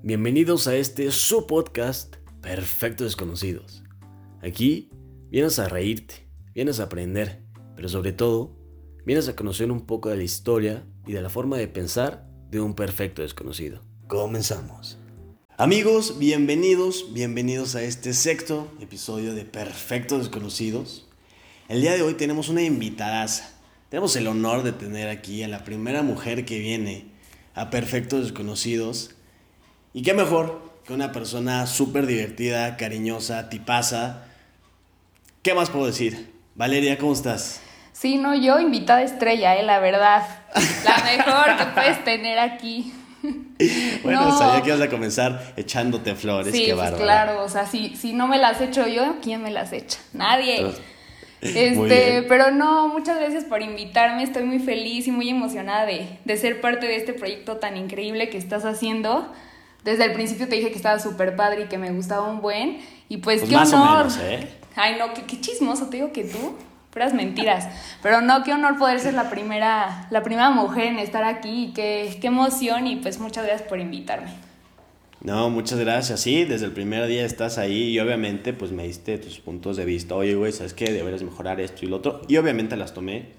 Bienvenidos a este su podcast Perfecto Desconocidos. Aquí vienes a reírte, vienes a aprender, pero sobre todo vienes a conocer un poco de la historia y de la forma de pensar de un perfecto desconocido. Comenzamos. Amigos, bienvenidos, bienvenidos a este sexto episodio de Perfecto Desconocidos. El día de hoy tenemos una invitada. Tenemos el honor de tener aquí a la primera mujer que viene a Perfectos Desconocidos. Y qué mejor que una persona súper divertida, cariñosa, tipaza. ¿Qué más puedo decir? Valeria, ¿cómo estás? Sí, no, yo invitada estrella, eh, la verdad. La mejor que puedes tener aquí. Bueno, sabía que ibas a comenzar echándote flores, sí, qué pues bárbaro. claro, o sea, si, si no me las echo yo, ¿quién me las echa? Nadie. Muy Este, pero no, muchas gracias por invitarme, estoy muy feliz y muy emocionada de, de ser parte de este proyecto tan increíble que estás haciendo. Desde el principio te dije que estaba súper padre y que me gustaba un buen, y pues, Pues qué más o honor. menos, ¿eh? Ay, no, qué, qué chismoso, te digo que tú, puras mentiras. Pero no, qué honor poder ser la primera, la primera mujer en estar aquí y qué, qué emoción y pues muchas gracias por invitarme. No, muchas gracias. Sí, desde el primer día estás ahí y obviamente pues me diste tus puntos de vista. Oye, güey, ¿sabes qué? Deberías mejorar esto y lo otro. Y obviamente las tomé.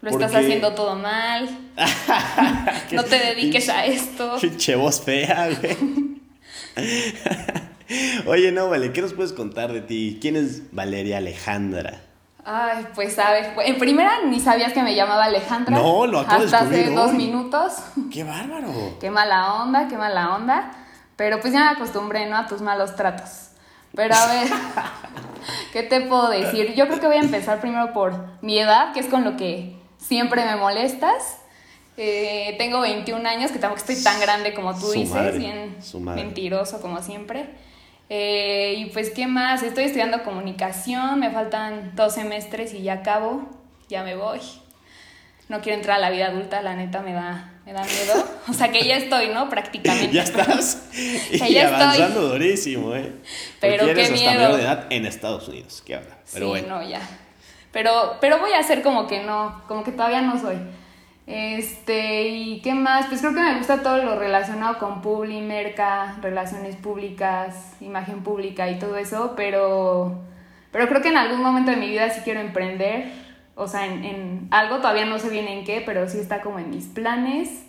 Lo estás haciendo todo mal. no te dediques a esto. Pinche voz fea, güey. Oye, no, vale, ¿qué nos puedes contar de ti? ¿Quién es Valeria Alejandra? Ay, pues a ver, en primera ni sabías que me llamaba Alejandra. No, lo acabo de Hasta hace descubrir dos minutos. ¡Qué bárbaro! Qué mala onda, qué mala onda. Pero pues ya me acostumbré, ¿no? A tus malos tratos. Pero a ver, ¿qué te puedo decir? Yo creo que voy a empezar primero por mi edad, que es con lo que siempre me molestas. Eh, tengo 21 años, que tampoco estoy tan grande como tú Su dices, madre, bien mentiroso como siempre. Eh, y pues, ¿qué más? Estoy estudiando comunicación, me faltan dos semestres y ya acabo, ya me voy. No quiero entrar a la vida adulta, la neta me da, me da miedo. O sea que ya estoy, ¿no? Prácticamente. Ya estás. Y Ya estoy. avanzando durísimo, ¿eh? Pero Porque qué eres hasta miedo. mayor de edad en Estados Unidos. ¿Qué habla? Pero sí, bueno. no, ya. Pero, pero voy a hacer como que no, como que todavía no soy. Este, ¿y qué más? Pues creo que me gusta todo lo relacionado con publi, merca, relaciones públicas, imagen pública y todo eso, pero, pero creo que en algún momento de mi vida sí quiero emprender, o sea, en, en algo, todavía no sé bien en qué, pero sí está como en mis planes.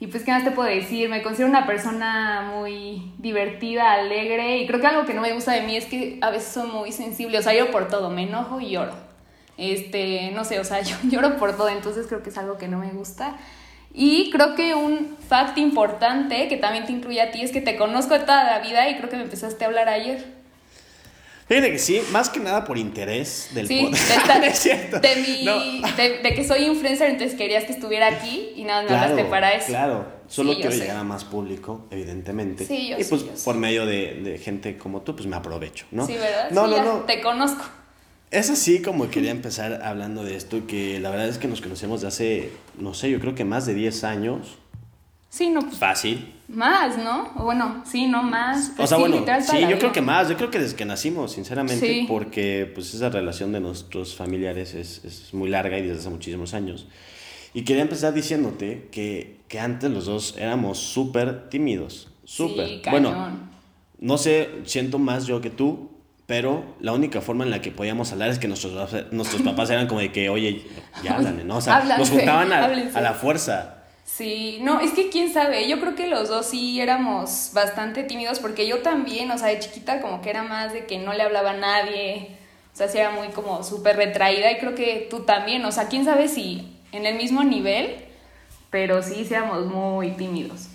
Y pues, ¿qué más te puedo decir? Me considero una persona muy divertida, alegre, y creo que algo que no me gusta de mí es que a veces soy muy sensible, o sea, lloro por todo, me enojo y lloro. Este, no sé, o sea, yo lloro por todo, entonces creo que es algo que no me gusta. Y creo que un fact importante que también te incluye a ti es que te conozco de toda la vida y creo que me empezaste a hablar ayer. Fíjate que sí, más que nada por interés del Sí, podcast. de, es cierto. de mi- No. de, de que soy influencer, entonces querías que estuviera aquí y nada, me hablaste para eso. Claro, solo Sí, quiero sé. llegar a más público, evidentemente. Sí, yo y sé, pues yo sé. por medio de, gente como tú, pues me aprovecho, ¿no? Sí, ¿verdad? No, Sí, no, no. Te conozco. Es así como quería empezar hablando de esto, que la verdad es que nos conocemos de hace, no sé, yo creo que más de 10 años. Sí, no, pues Fácil. más, ¿no? Bueno, sí, no más. O sea, sí, bueno, sí, yo creo que más, yo creo que desde que nacimos, sinceramente, Sí. porque pues esa relación de nuestros familiares es, es muy larga y desde hace muchísimos años. Y quería empezar diciéndote que, que antes los dos éramos súper tímidos, súper. Sí, bueno, no sé, siento más yo que tú, pero la única forma en la que podíamos hablar es que nuestros, nuestros papás eran como de que, oye, ya háblame, ¿no? O sea, nos juntaban a, la fuerza. Sí, no, es que quién sabe, yo creo que los dos sí éramos bastante tímidos porque yo también, o sea, de chiquita como que era más de que no le hablaba a nadie, o sea, sí era muy como súper retraída y creo que tú también, o sea, quién sabe si en el mismo nivel, pero sí, sí éramos muy tímidos.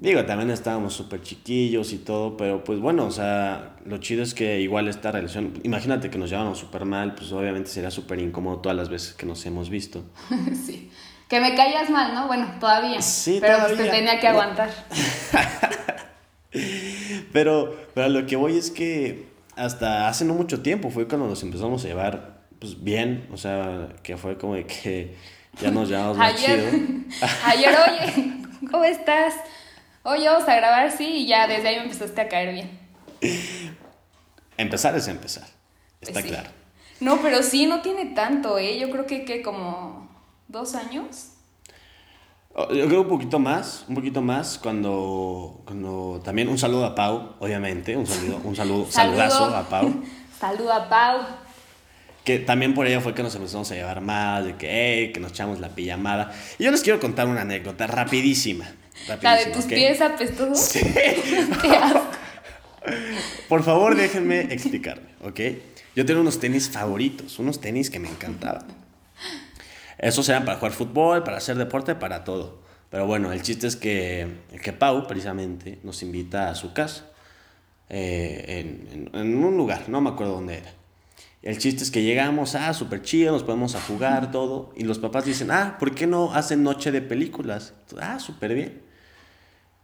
Digo, también estábamos súper chiquillos y todo, pero pues bueno, o sea, lo chido es que igual esta relación, imagínate que nos llevamos súper mal, pues obviamente sería súper incómodo todas las veces que nos hemos visto. sí. Que me caías mal, ¿no? Bueno, todavía. Sí, pero pues todavía. te tenía que aguantar. Pero, pero lo que voy es que hasta hace no mucho tiempo fue cuando nos empezamos a llevar pues bien, o sea, que fue como de que ya nos llevamos más Ayer, chido. ayer, oye, ¿cómo estás? Oye, vamos a grabar, sí, y ya desde ahí me empezaste a caer bien. Empezar es empezar, Pues está sí. claro. No, pero sí, no tiene tanto, ¿eh? Yo creo que, que como dos años. Oh, Yo creo un poquito más, un poquito más cuando, cuando también un saludo a Pau, obviamente, un saludo, un saludo, saludazo a Pau. Saludo a Pau. Que también por ella fue que nos empezamos a llevar más, de que, que nos echamos la pijamada. Y yo les quiero contar una anécdota rapidísima. La de tus pies apestosos. Sí. Por favor, déjenme explicarme, ¿ok? Yo tenía unos tenis favoritos, unos tenis que me encantaban. Esos eran para jugar fútbol, para hacer deporte, para todo. Pero bueno, el chiste es que, que Pau, precisamente, nos invita a su casa. Eh, en, en, un lugar, no me acuerdo dónde era. El chiste es que llegamos, ah, súper chido, nos podemos a jugar, todo. Y los papás dicen, ah, ¿por qué no hacen noche de películas? Ah, súper bien.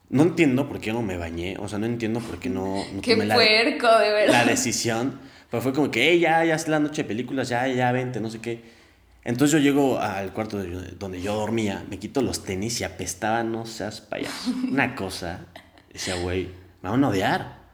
No entiendo por qué no me bañé, o sea, no entiendo por qué no, no qué puerco, de verdad. la decisión. Pero fue como que, hey, ya, ya es la noche de películas, ya, ya, vente, no sé qué. Entonces yo llego al cuarto donde yo dormía, me quito los tenis y apestaba, no seas payaso. Una cosa, decía, güey, me van a odiar.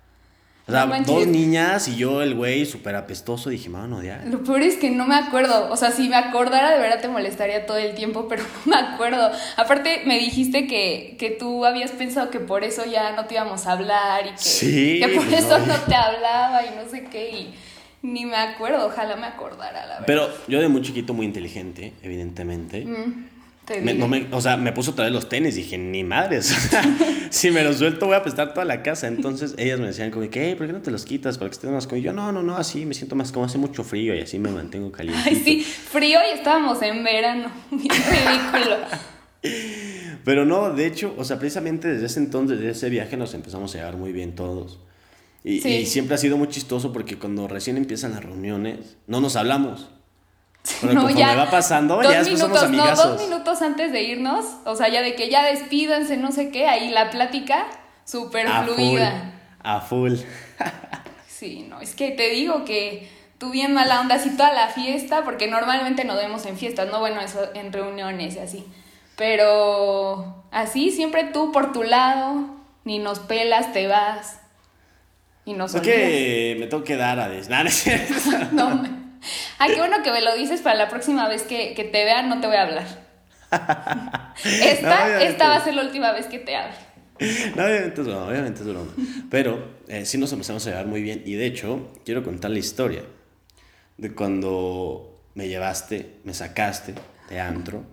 O sea, dos niñas y yo, el güey, súper apestoso, dije, me van a odiar. Lo peor es que no me acuerdo. O sea, si me acordara, de verdad te molestaría todo el tiempo, pero no me acuerdo. Aparte, me dijiste que, que tú habías pensado que por eso ya no te íbamos a hablar y que, que por pues eso no. te hablaba y no sé qué. Y ni me acuerdo, ojalá me acordara, la verdad. Pero yo de muy chiquito, muy inteligente, evidentemente. Mm, me, o sea, me puso otra vez los tenis. Dije, ni madres. si me los suelto, voy a prestar toda la casa. Entonces ellas me decían, como que, ¿por qué no te los quitas? Para que estés más como yo, no, no, no, así me siento más como hace mucho frío y así me mantengo caliente. Ay, sí, frío y estábamos en verano. ridículo. Pero no, de hecho, o sea, precisamente desde ese entonces, desde ese viaje, nos empezamos a llevar muy bien todos. Y, siempre ha sido muy chistoso porque cuando recién empiezan las reuniones, no nos hablamos. Pero no, ya va pasando, ya minutos, No, dos minutos antes de irnos, o sea, ya de que ya despídanse, no sé qué, ahí la plática súper fluida. a full. sí, no, es que te digo que tú bien mala onda así toda la fiesta, porque normalmente nos vemos en fiestas, no bueno, eso en reuniones y así. Pero así, siempre tú por tu lado, ni nos pelas, te vas. Y no Es que me tengo que dar a des... no, Ay, qué bueno que me lo dices para la próxima vez que, te vean, no te voy a hablar. Esta, esta va a ser la última vez que te hable. No, obviamente es broma, obviamente es broma. Pero eh, sí nos empezamos a llevar muy bien. Y de hecho, quiero contar la historia de cuando me llevaste, me sacaste de antro.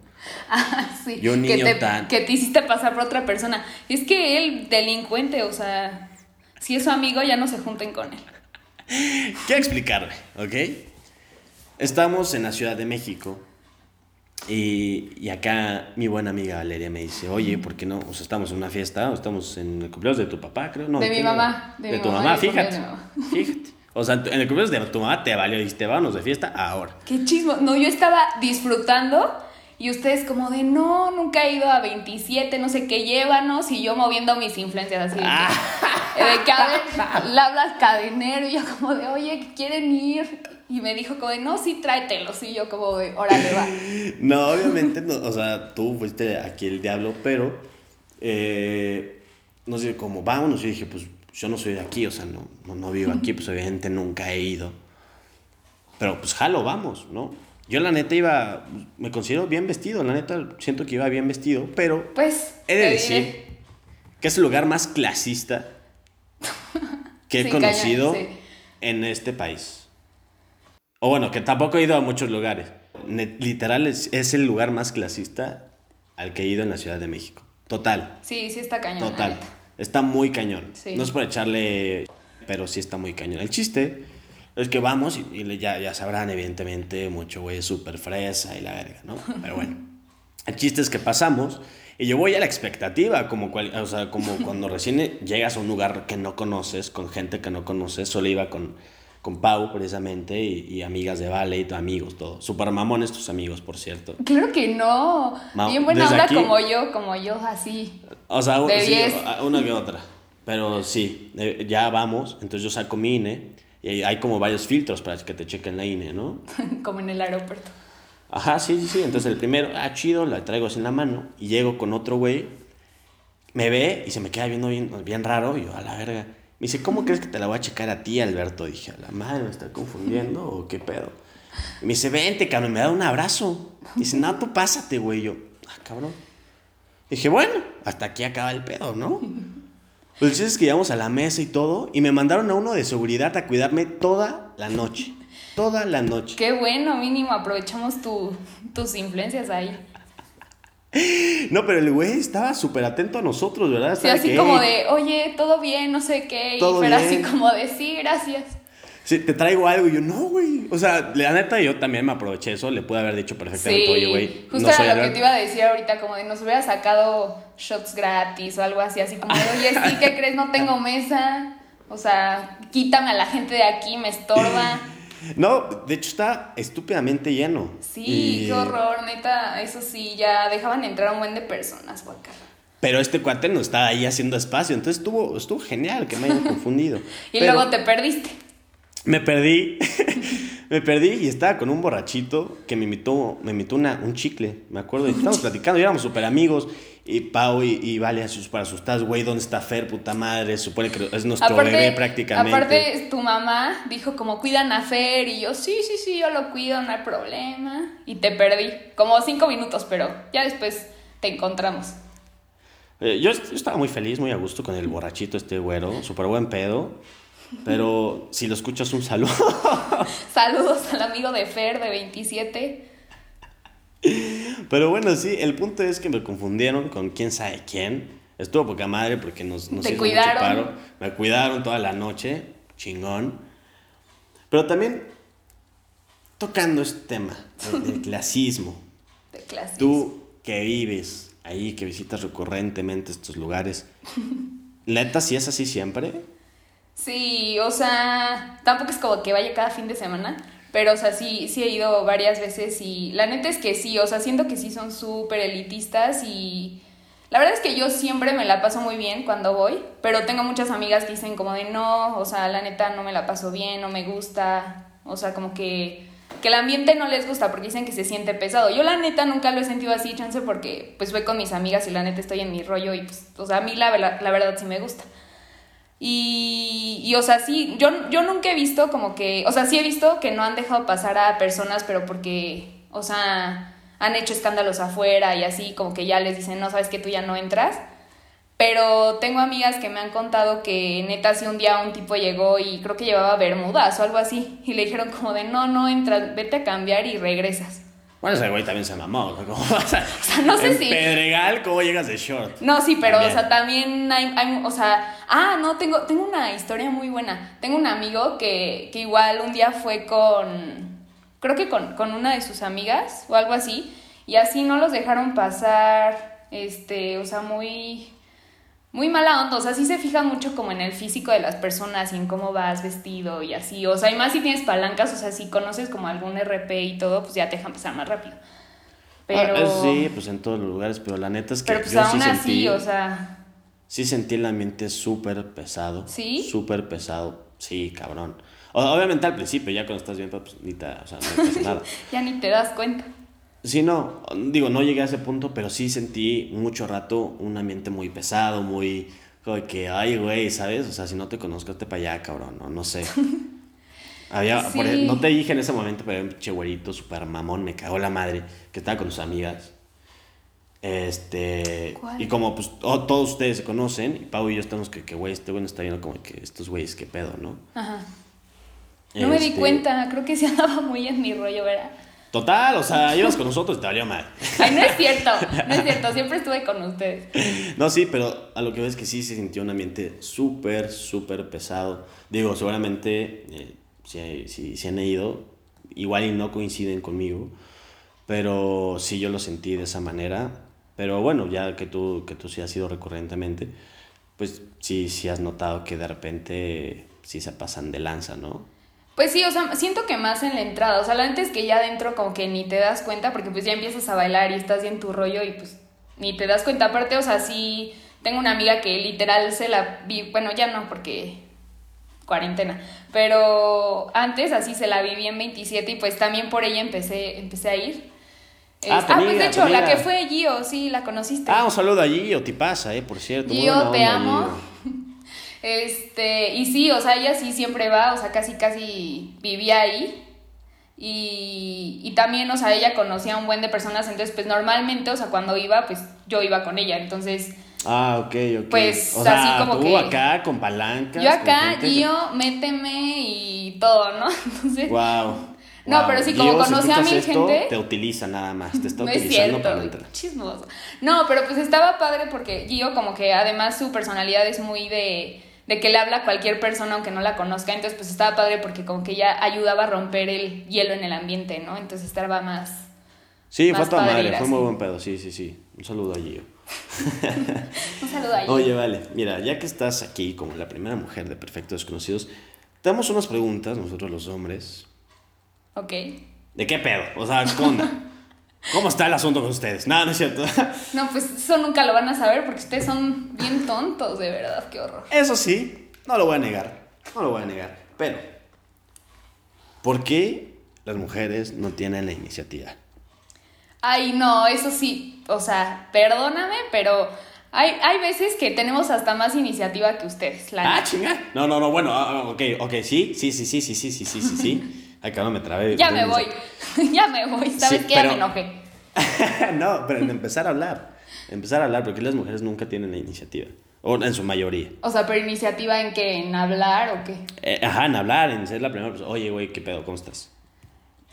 Ah, sí. Yo niño que te, tan... que te hiciste pasar por otra persona. Es que él, delincuente, o sea, si es su amigo, ya no se junten con él. Quiero explicarme, ¿ok? Estamos en la Ciudad de México y, y, acá mi buena amiga Valeria me dice, oye, ¿por qué no? O sea, estamos en una fiesta, o estamos en el cumpleaños de tu papá, creo, ¿no? De mi mamá. De, tu mamá, fíjate. Fíjate. O sea, en el cumpleaños de tu mamá te valió, dijiste, vámonos de fiesta ahora. Qué chismo. No, yo estaba disfrutando y ustedes como de, no, nunca he ido a 27, no sé qué, llévanos. Y yo moviendo mis influencias así. De que, ah. de la hablas cadenero. Y yo como de, oye, ¿quieren ir? Y me dijo como de, no, sí, tráetelos. Y yo como de, órale, va. No, obviamente, no, o sea, tú fuiste aquí el diablo, pero, eh, no sé, como vámonos. Y dije, pues yo no soy de aquí, o sea, no, no, no vivo aquí, pues obviamente nunca he ido. Pero pues jalo, vamos, ¿no? Yo la neta iba, me considero bien vestido, la neta siento que iba bien vestido, pero pues he de decir que es el lugar más clasista que he conocido en este país. O bueno, que tampoco he ido a muchos lugares. Literal es, el lugar más clasista al que he ido en la Ciudad de México. Total. Sí, sí está cañón. Total. Está muy cañón. No es por echarle, pero sí está muy cañón. El chiste es que vamos y, ya, ya sabrán, evidentemente, mucho güey súper fresa y la verga, ¿no? Pero bueno, el chiste es que pasamos y yo voy a la expectativa, como, o sea, como cuando recién llegas a un lugar que no conoces, con gente que no conoces, solo iba con, con Pau precisamente y, amigas de Vale y tus amigos, todo. Super mamones tus amigos, por cierto. Claro que no. Bien buena onda como yo, como yo, así. O sea, una que otra. Pero sí, ya vamos, entonces yo saco mi INE y hay como varios filtros para que te chequen la INE, ¿no? como en el aeropuerto. Ajá, sí, sí, sí. Entonces el primero, ah, chido, la traigo así en la mano. Y llego con otro güey, me ve y se me queda viendo bien, bien raro. Y yo, a la verga. Me dice, ¿cómo crees que te la voy a checar a ti, Alberto? dije, la madre, ¿me está confundiendo o qué pedo? Me dice, vente, cabrón, me da un abrazo. dice, no, tú pásate, güey. yo, ah, cabrón. dije, bueno, hasta aquí acaba el pedo, ¿no? Pues es que llegamos a la mesa y todo, y me mandaron a uno de seguridad a cuidarme toda la noche. Toda la noche. Qué bueno, mínimo, aprovechamos tu, tus influencias ahí. No, pero el güey estaba súper atento a nosotros, ¿verdad? Sí, así como de, oye, todo bien, no sé qué. Y pero así como de, sí, gracias. Sí, te traigo algo. Y yo, no, güey. O sea, la neta, yo también me aproveché eso. Le pude haber dicho perfectamente, oye, güey. Justo era lo que te iba a decir ahorita, como de nos hubiera sacado shots gratis o algo así, así como de, oye, sí, ¿qué crees? No tengo mesa. O sea, quítame a la gente de aquí, me estorba. No, de hecho está estúpidamente lleno. Sí, qué horror, neta, eso sí, ya dejaban entrar un buen de personas, guaca. Pero este cuate no estaba ahí haciendo espacio, entonces estuvo, estuvo genial que me haya confundido. y luego te perdiste. Me perdí, me perdí y estaba con un borrachito que me invitó, me invitó una, un chicle, me acuerdo, y estábamos platicando, y éramos súper amigos, y Pau y, y Vale para asustar, güey, ¿dónde está Fer, puta madre? Supone que es nuestro bebé prácticamente. Aparte, tu mamá dijo como, cuidan a Fer, y yo, sí, sí, sí, yo lo cuido, no hay problema, y te perdí, como cinco minutos, pero ya después te encontramos. Eh, yo, yo, estaba muy feliz, muy a gusto con el borrachito este güero, súper buen pedo. Pero si lo escuchas, un saludo. Saludos al amigo de Fer de 27. Pero bueno, sí, el punto es que me confundieron con quién sabe quién. Estuvo poca madre porque nos, nos Te cuidaron. Me cuidaron toda la noche, chingón. Pero también tocando este tema del, clasismo. Del clasismo. Tú que vives ahí, que visitas recurrentemente estos lugares, ¿neta si es así siempre? Sí, o sea, tampoco es como que vaya cada fin de semana, pero o sea, sí, sí he ido varias veces y la neta es que sí, o sea, siento que sí son súper elitistas y la verdad es que yo siempre me la paso muy bien cuando voy, pero tengo muchas amigas que dicen como de no, o sea, la neta no me la paso bien, no me gusta, o sea, como que que el ambiente no les gusta porque dicen que se siente pesado. Yo la neta nunca lo he sentido así, chance, porque pues voy con mis amigas y la neta estoy en mi rollo y pues, o sea, a mí la, la verdad sí me gusta. Y, y, o sea, sí, yo, yo nunca he visto como que, o sea, sí he visto que no han dejado pasar a personas, pero porque, o sea, han hecho escándalos afuera y así, como que ya les dicen, no, sabes que tú ya no entras. Pero tengo amigas que me han contado que neta si un día un tipo llegó y creo que llevaba bermudas o algo así y le dijeron como de no, no entras, vete a cambiar y regresas. Bueno, ese güey también se mamó, ¿Cómo vas a, o sea, no sé en si... Pedregal, ¿cómo llegas de short? No, sí, pero, o sea, también hay, hay, o sea... Ah, no, tengo, tengo una historia muy buena. Tengo un amigo que, que igual un día fue con... Creo que con, con una de sus amigas o algo así. Y así no los dejaron pasar, este, o sea, muy muy mala onda, o sea, sí se fija mucho como en el físico de las personas y en cómo vas vestido y así, o sea, y más si tienes palancas, o sea, si conoces como algún RP y todo, pues ya te dejan pasar más rápido. Pero... Ah, sí, pues en todos los lugares, pero la neta es que pero pues aún así, o sea... Sí sentí el ambiente súper pesado. ¿Sí? Súper pesado, sí, cabrón. Obviamente al principio, ya cuando estás bien, pues ni te, o sea, no pasa nada. ya ni te das cuenta. Sí, no, digo, no llegué a ese punto, pero sí sentí mucho rato un ambiente muy pesado, muy como que, ay, güey, ¿sabes? O sea, si no te conozco, te para allá, cabrón, no, no sé. Había, no te dije en ese momento, pero un chegüerito súper mamón, me cagó la madre, que estaba con sus amigas. Este, y como pues todos ustedes se conocen, y Pau y yo estamos que, güey, este güey no está viendo como que estos güeyes, qué pedo, ¿no? Ajá. No me di este cuenta, creo que se andaba muy en mi rollo, ¿verdad? Total, o sea, ibas con nosotros y te valió mal. Ay, no es cierto, no es cierto, siempre estuve con ustedes. No, sí, pero a lo que ves que sí se sintió un ambiente súper, súper pesado. Digo, seguramente eh, si, si, si, han ido, igual y no coinciden conmigo, pero sí yo lo sentí de esa manera. Pero bueno, ya que tú, que tú sí has ido recurrentemente, pues sí, sí has notado que de repente sí se pasan de lanza, ¿no? Pues sí, o sea, siento que más en la entrada, o sea, la es que ya adentro como que ni te das cuenta porque pues ya empiezas a bailar y estás en tu rollo y pues ni te das cuenta. Aparte, o sea, sí, tengo una amiga que literal se la vi, bueno, ya no porque cuarentena, pero antes así se la viví en 27 y pues también por ella empecé, empecé a ir. Ah, ah pues de hecho, la que fue Gio, sí, la conociste. Ah, un saludo a Gio, te pasa, eh, por cierto. Gio, te amo. Este, y sí, o sea, ella sí siempre va, o sea, casi, casi vivía ahí. Y, y también, o sea, ella conocía a un buen de personas, entonces, pues normalmente, o sea, cuando iba, pues yo iba con ella. Entonces, Ah, ok, ok. Pues, o sea, así como tú que- acá con palancas. Yo acá, Gio, méteme y todo, ¿no? Entonces, Wow. No, pero sí, como conocí a mil gente- Te utiliza nada más, te está no es utilizando cierto, para entrar. chismoso. No, pero pues estaba padre porque Gio como que además su personalidad es muy de, de que le habla a cualquier persona aunque no la conozca, entonces pues estaba padre porque como que ella ayudaba a romper el hielo en el ambiente, ¿no? Entonces estaba más... Sí, fue Más toda madre, fue muy buen pedo, sí, sí, sí. Un saludo a Gio. Un saludo a Gio. Oye, vale, mira, ya que estás aquí como la primera mujer de Perfectos Desconocidos, te damos unas preguntas, nosotros los hombres. Ok. ¿De qué pedo? O sea, ¿qué onda? ¿Cómo está el asunto con ustedes? Nada, no es cierto. No, pues eso nunca lo van a saber porque ustedes son bien tontos, de verdad, qué horror. Eso sí, no lo voy a negar. No lo voy a negar. Pero, ¿por qué las mujeres no tienen la iniciativa? Ay, no, eso sí, o sea, perdóname, pero hay, hay veces que tenemos hasta más iniciativa que ustedes, la Ah, chinga. No, no, no, bueno, ah, ok, ok, sí, sí, sí, sí, sí, sí, sí, sí, sí, sí. Ay, cabrón, me trabé. Ya me voy, ya me voy, ¿sabes Sí, qué? Ya me enojé. no, pero en empezar a hablar. Empezar a hablar, porque las mujeres nunca tienen la iniciativa. O en su mayoría. O sea, pero iniciativa en qué, en hablar o qué. Eh, ajá, en hablar, en ser la primera persona. Oye, güey, ¿qué pedo? ¿Cómo estás?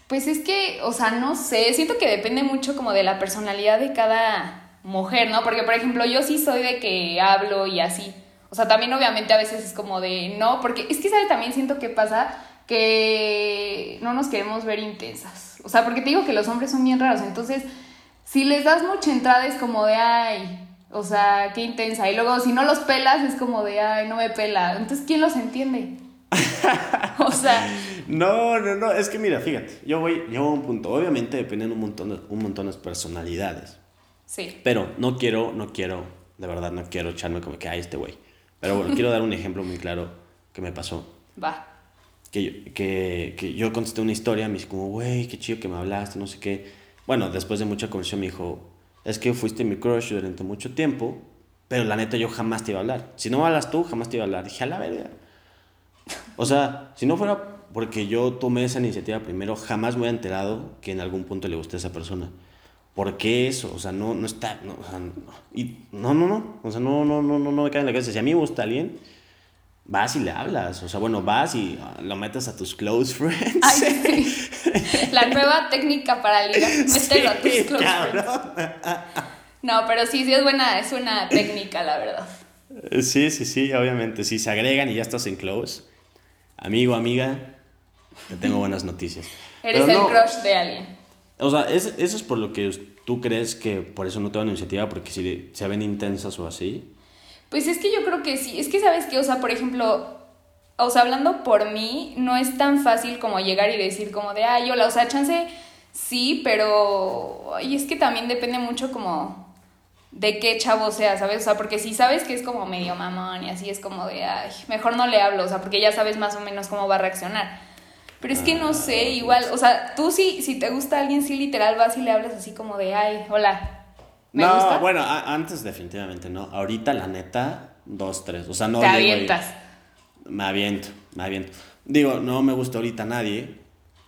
Pues es que, o sea, no sé, siento que depende mucho como de la personalidad de cada mujer, ¿no? Porque, por ejemplo, yo sí soy de que hablo y así. O sea, también obviamente a veces es como de no, porque es que, ¿sabes? También siento que pasa que no nos queremos ver intensas. O sea, porque te digo que los hombres son bien raros, entonces, si les das mucha entrada es como de, ay, o sea, qué intensa. Y luego, si no los pelas es como de, ay, no me pela. Entonces, ¿quién los entiende? o sea... No, no, no, es que mira, fíjate, yo voy, yo voy a un punto. Obviamente dependen un montón de, un montón de personalidades. Sí. Pero no quiero, no quiero, de verdad, no quiero echarme como que, ay, este güey. Pero bueno, quiero dar un ejemplo muy claro que me pasó. Va. Que que, que yo contesté una historia, me dice como, güey, qué chido que me hablaste, no sé qué. Bueno, después de mucha conversación me dijo, es que fuiste mi crush durante mucho tiempo, pero la neta yo jamás te iba a hablar. Si no hablas tú, jamás te iba a hablar. Dije, a la verga. O sea, si no fuera porque yo tomé esa iniciativa primero, jamás me hubiera enterado que en algún punto le gusté a esa persona. ¿Por qué eso? O sea, no, no está, no, o sea, no, y, no, no, no, o sea, no, no, no, no, no me cae en la cabeza. Si a mí me gusta alguien, vas y le hablas. O sea, bueno, vas y ah, lo metes a tus close friends. Ay, sí. La nueva técnica para ligar, mételo a tus Sí, close friends. cabrón. No, pero sí, sí es buena, es una técnica, la verdad. Sí, sí, sí, obviamente. Si se agregan y ya estás en close, amigo, amiga, te tengo buenas noticias. Eres Pero el no, crush de alguien. O sea, es- eso es por lo que tú crees que por eso no te dan iniciativa, porque si se ven intensas o así. Pues es que yo creo que sí. Es que sabes que, o sea, por ejemplo, o sea, hablando por mí, no es tan fácil como llegar y decir como de, ay, hola, o sea, chance sí, pero ay, es que también depende mucho como de qué chavo sea, ¿sabes? O sea, porque si sabes que es como medio mamón y así es como de, ay, mejor no le hablo, o sea, porque ya sabes más o menos cómo va a reaccionar. Pero es que no sé, igual, o sea, tú sí, si te gusta alguien, sí literal vas y le hablas así como de, ay, hola, ¿me no, gusta? bueno, antes definitivamente no. Ahorita, la neta, dos, tres. O sea, no te y- avientas. Me aviento, me aviento. Digo, no me gusta ahorita nadie,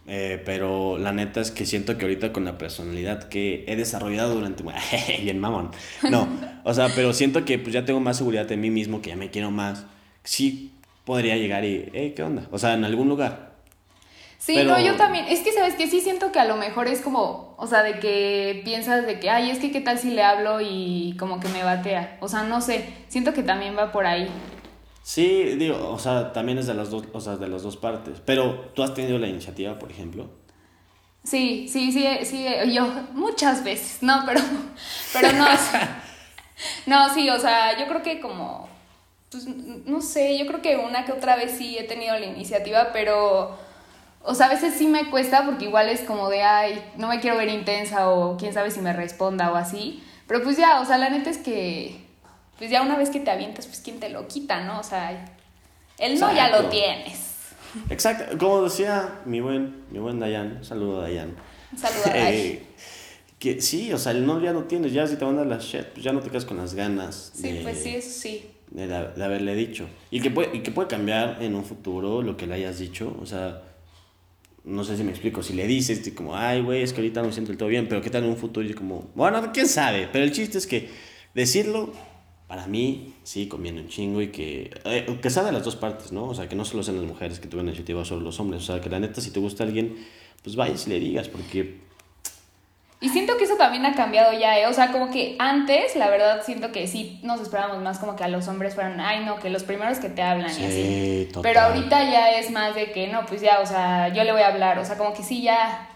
eh, pero la neta es que siento que ahorita con la personalidad que he desarrollado durante... Bien mamón. No, o sea, pero siento que pues ya tengo más seguridad de mí mismo, que ya me quiero más. Sí podría llegar y, hey, ¿qué onda? O sea, en algún lugar. Sí, Pero- no, yo también. Es que, ¿sabes que Sí siento que a lo mejor es como, o sea, de que piensas de que, ay, es que qué tal si le hablo y como que me batea. O sea, no sé, siento que también va por ahí. Sí, digo, o sea, también es de las dos, o sea, de las dos partes. Pero tú has tenido la iniciativa, por ejemplo. Sí, sí, sí, sí, yo muchas veces, no, pero, pero no, no, sí, o sea, yo creo que como, pues, no sé, yo creo que una que otra vez sí he tenido la iniciativa, pero, o sea, a veces sí me cuesta porque igual es como de, ay, no me quiero ver intensa o quién sabe si me responda o así, pero pues ya, o sea, la neta es que, pues ya una vez que te avientas, pues quién te lo quita, ¿no? O sea, el no ya lo tienes. Exacto, como decía mi buen, mi buen Dayan, un saludo a Dayan. Un saludo a Day. Eh, que sí, o sea, el no ya lo tienes, ya si te mandas la shit, pues ya no te quedas con las ganas Sí, de, pues sí, eso sí. de, de haberle dicho. Y que, puede, y que puede cambiar en un futuro lo que le hayas dicho, o sea, no sé si me explico, si le dices como, ay, güey, es que ahorita no me siento del todo bien, pero qué tal en un futuro y como, bueno, quién sabe, pero el chiste es que decirlo para mí sí conviene un chingo y que, eh, que sea las dos partes, ¿no? O sea, que no solo sean las mujeres que tuvieron iniciativa, solo los hombres. O sea, que la neta, si te gusta alguien, pues vayas y le digas, porque y siento que eso también ha cambiado ya, ¿eh? O sea, como que antes, la verdad, siento que sí nos esperábamos más como que a los hombres fueran, ay, no, que los primeros que te hablan y así. Pero ahorita ya es más de que, no, pues ya, o sea, yo le voy a hablar. O sea, como que sí, ya,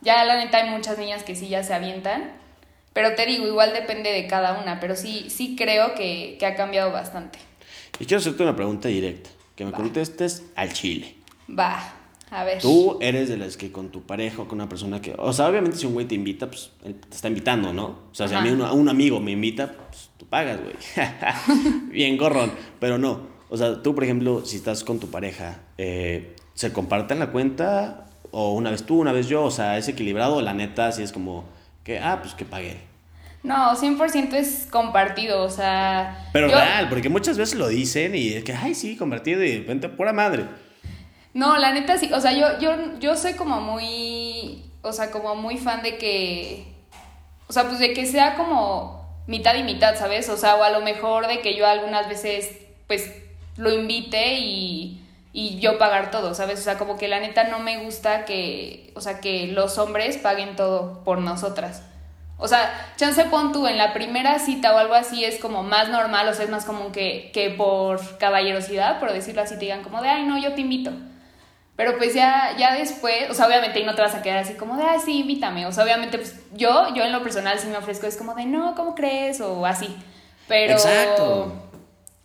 ya la neta hay muchas niñas que sí ya se avientan. Pero te digo, igual depende de cada una, pero sí, sí creo que, que ha cambiado bastante. Y quiero hacerte una pregunta directa, que me contestes al chile. Va. A ver. Tú eres de las que con tu pareja o con una persona que. O sea, obviamente si un güey te invita, pues él te está invitando, ¿no? O sea, si a mí un, amigo me invita, pues tú pagas, güey. Bien gorrón. Pero no. O sea, tú, por ejemplo, si estás con tu pareja, eh, ¿se comparten la cuenta? O una vez tú, una vez yo. O sea, es equilibrado. La neta, si es como que, ah, pues que pague. No, 100% es compartido, o sea... Pero real, porque muchas veces lo dicen y es que, ay, sí, compartido y vente pura madre. No, la neta sí, o sea, yo, yo, yo soy como muy, o sea, como muy fan de que, o sea, pues de que sea como mitad y mitad, ¿sabes? O sea, o a lo mejor de que yo algunas veces, pues, lo invite y, y yo pagar todo, ¿sabes? O sea, como que la neta no me gusta que, o sea, que los hombres paguen todo por nosotras. O sea, chance pon tú en la primera cita o algo así es como más normal, o sea, es más común que, que por caballerosidad, por decirlo así, te digan como de, ay, no, yo te invito. Pero pues ya, ya después, o sea, obviamente y no te vas a quedar así como de, ah, sí, invítame. O sea, obviamente, pues yo, yo en lo personal sí me ofrezco, es como de, no, ¿cómo crees? O así. Pero. Exacto.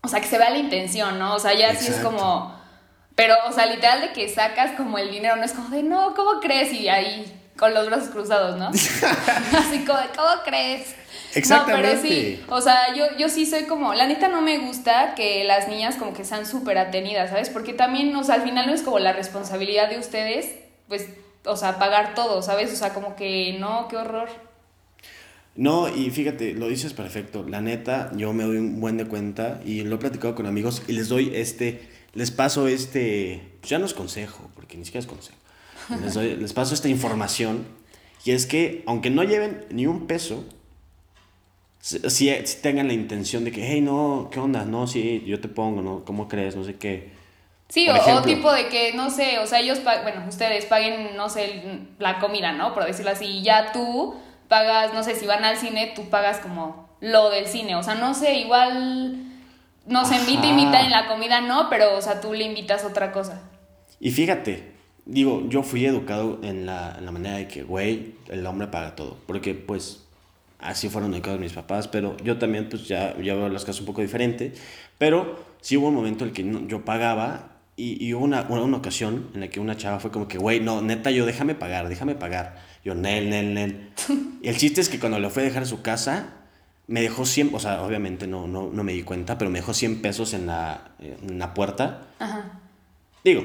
O sea, que se vea la intención, ¿no? O sea, ya sí es como. Pero, o sea, literal de que sacas como el dinero, no es como de, no, ¿cómo crees? Y ahí con los brazos cruzados, ¿no? así como de, ¿cómo crees? Exactamente. No, pero sí, o sea, yo, yo sí soy como, la neta no me gusta que las niñas como que sean súper atenidas, ¿sabes? Porque también, o sea, al final no es como la responsabilidad de ustedes, pues, o sea, pagar todo, ¿sabes? O sea, como que no, qué horror. No, y fíjate, lo dices perfecto. La neta, yo me doy un buen de cuenta y lo he platicado con amigos y les doy este, les paso este, pues ya no es consejo, porque ni siquiera es consejo. Les, les paso esta información y es que, aunque no lleven ni un peso, si, si, tengan la intención de que, hey, no, ¿qué onda? No, sí, yo te pongo, ¿no? ¿Cómo crees? No sé qué. Sí, o, tipo de que, no sé, o sea, ellos, bueno, ustedes paguen, no sé, la comida, ¿no? Por decirlo así, y ya tú pagas, no sé, si van al cine, tú pagas como lo del cine, o sea, no sé, igual nos invita, invita en la comida, no, pero, o sea, tú le invitas otra cosa. Y fíjate, digo, yo fui educado en la, en la manera de que, güey, el hombre paga todo, porque, pues, así fueron educados mis papás, pero yo también pues ya, ya veo las cosas un poco diferente, pero sí hubo un momento en el que yo pagaba y, y hubo una, una, ocasión en la que una chava fue como que, güey, no, neta, yo déjame pagar, déjame pagar. Yo, nel, nel, nel. y el chiste es que cuando le fue a dejar a su casa, me dejó 100, o sea, obviamente no, no, no me di cuenta, pero me dejó 100 pesos en la, en la puerta. Ajá. Digo,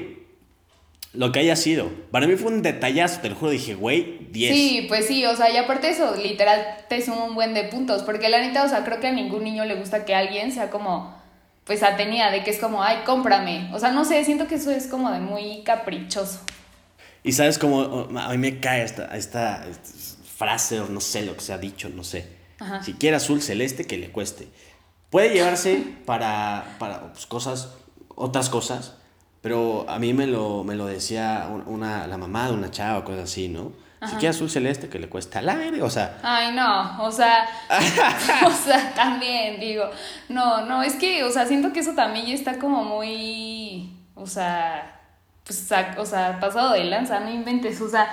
lo que haya sido. Para mí fue un detallazo, te lo juro, dije, güey, 10. Sí, pues sí, o sea, y aparte eso, literal, te suma un buen de puntos, porque la neta, o sea, creo que a ningún niño le gusta que alguien sea como, pues atenida, de que es como, ay, cómprame. O sea, no sé, siento que eso es como de muy caprichoso. Y sabes cómo, a mí me cae esta, esta, frase, o no sé lo que se ha dicho, no sé. Si quiere azul celeste, que le cueste. Puede llevarse para, para pues, cosas, otras cosas, pero a mí me lo, me lo decía una, la mamá de una chava o cosas así, ¿no? Si quiere azul celeste, que le cuesta al aire, o sea. Ay, no, o sea. o sea, también, digo. No, no, es que, o sea, siento que eso también ya está como muy. O sea. Pues, o sea, pasado de lanza, no inventes, o sea.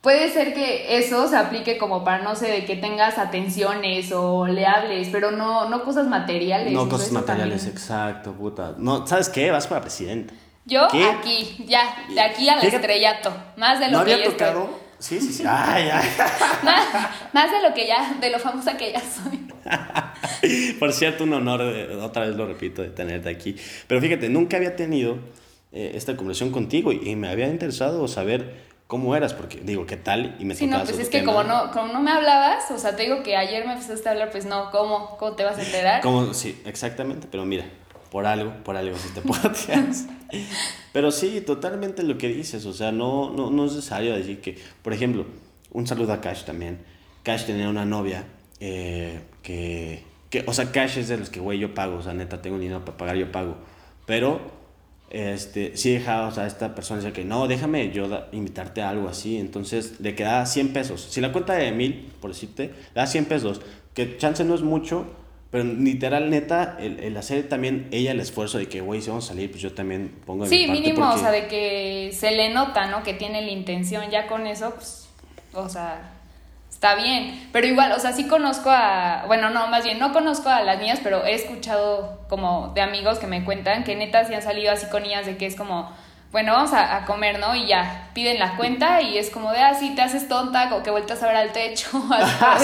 Puede ser que eso se aplique como para, no sé, de que tengas atenciones o le hables, pero no, no cosas materiales. No cosas materiales, exacto, puta. No, ¿sabes qué? Vas para presidente. Yo aquí, ya, de aquí al estrellato. Más de lo ¿No que había tocado? Sí, sí, sí. Ay, ay. más, de lo que ya, de lo famosa que ya soy. Por cierto, un honor, otra vez lo repito, de tenerte aquí. Pero fíjate, nunca había tenido eh, esta conversación contigo y, me había interesado saber cómo eras, porque digo, ¿qué tal? Y me Sí, no, pues es que como no, como no me hablabas, o sea, te digo que ayer me empezaste a hablar, pues no, ¿cómo? ¿Cómo te vas a enterar? Como, sí, exactamente, pero mira, por algo, por algo si te podías. Pero sí, totalmente lo que dices, o sea, no, no, no es necesario decir que, por ejemplo, un saludo a Cash también. Cash tenía una novia eh, que, que, o sea, cash es de los que, güey, yo pago, o sea, neta, tengo dinero para pagar, yo pago. Pero, este, sí dejaba, o sea, esta persona decía que, no, déjame yo invitarte a algo así. Entonces, le quedaba 100 pesos. Si la cuenta de mil, por decirte, le da 100 pesos. Que chance no es mucho, pero literal, neta, el, el, hacer también ella el esfuerzo de que, güey, si vamos a salir, pues yo también pongo Sí, mi mínimo, o sea, de que se le nota, ¿no? Que tiene la intención, ya con eso, pues, o sea, está bien. Pero igual, o sea, sí conozco a, bueno, no, más bien, no conozco a las niñas, pero he escuchado como de amigos que me cuentan que neta sí han salido así con niñas de que es como, bueno, vamos a, comer, ¿no? Y ya, piden la cuenta y es como de, ah, sí, te haces tonta o que vueltas a ver al techo, ah,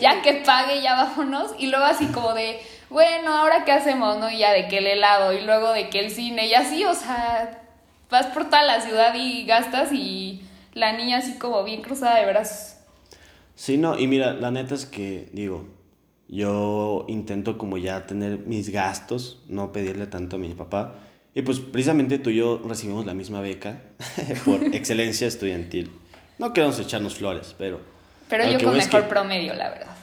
ya que pague, ya vámonos. Y luego así como de, bueno, ¿ahora qué hacemos, no? Y ya de que el helado y luego de que el cine y así, o sea, vas por toda la ciudad y gastas y la niña así como bien cruzada de brazos. Sí, no, y mira, la neta es que, digo, yo intento como ya tener mis gastos, no pedirle tanto a mi papá. Y pues precisamente tú y yo recibimos la misma beca por excelencia estudiantil. No queremos echarnos flores, pero... Pero yo con mejor promedio, la verdad.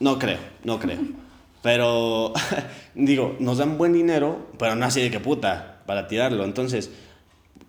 No creo, no creo. Pero, digo, nos dan buen dinero, pero no así de que puta, para tirarlo. Entonces,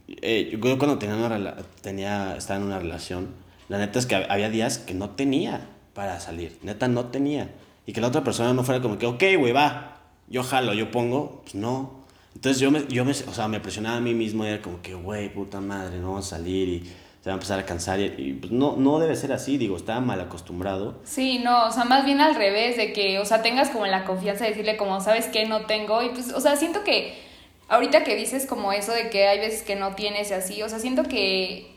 eh, yo cuando tenía, una, tenía, estaba en una relación, la neta es que había días que no tenía para salir. Neta, no tenía. Y que la otra persona no fuera como que, ok, güey, va, yo jalo, yo pongo. Pues no. Entonces yo me, yo me, o sea, me presionaba a mí mismo y era como que, güey, puta madre, no vamos a salir y se va a empezar a cansar. Y, pues no, no debe ser así, digo, estaba mal acostumbrado. Sí, no, o sea, más bien al revés, de que, o sea, tengas como la confianza de decirle como, ¿sabes qué? No tengo. Y pues, o sea, siento que ahorita que dices como eso de que hay veces que no tienes y así, o sea, siento que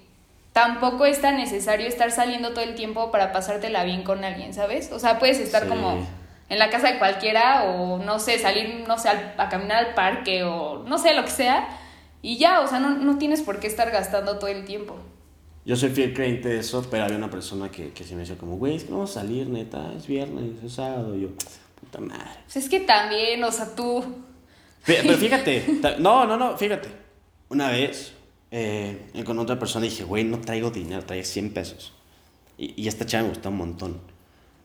tampoco es tan necesario estar saliendo todo el tiempo para pasártela bien con alguien, ¿sabes? O sea, puedes estar como en la casa de cualquiera o no sé, salir, no sé, a, caminar al parque o no sé, lo que sea. Y ya, o sea, no, no tienes por qué estar gastando todo el tiempo. Yo soy fiel creyente de eso, pero había una persona que, que sí me decía como, güey, es que no vamos a salir, neta, es viernes, es sábado. Y yo, puta madre. Pues es que también, o sea, tú... pero fíjate, no, no, no, fíjate. Una vez eh, con otra persona dije, güey, no traigo dinero, traigo 100 pesos. Y, y esta chava me gustó un montón.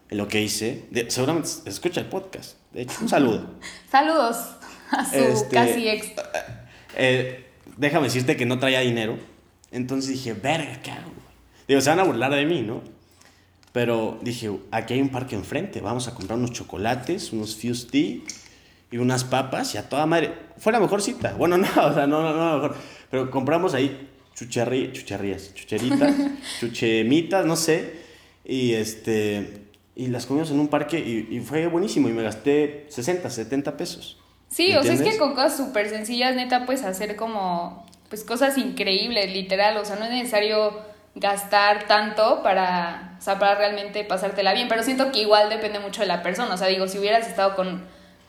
Lo que hice, seguramente escucha el podcast. De hecho, un saludo. Saludos a su este, casi ex. Eh, déjame decirte que no traía dinero. Entonces dije, verga, ¿qué hago? Digo, se van a burlar de mí, ¿no? Pero dije, aquí hay un parque enfrente, vamos a comprar unos chocolates, unos Fuse Tea y unas papas y a toda madre. Fue la mejor cita. Bueno, no, o sea, no, no, no, mejor. Pero compramos ahí chucharri, chucharrías, chucheritas, chuchemitas, no sé. Y este y las comimos en un parque y, fue buenísimo y me gasté 60, 70 pesos. Sí, o sea, es que con cosas súper sencillas, neta, puedes hacer como, pues cosas increíbles, literal, o sea, no es necesario gastar tanto para, o sea, para realmente pasártela bien, pero siento que igual depende mucho de la persona, o sea, digo, si hubieras estado con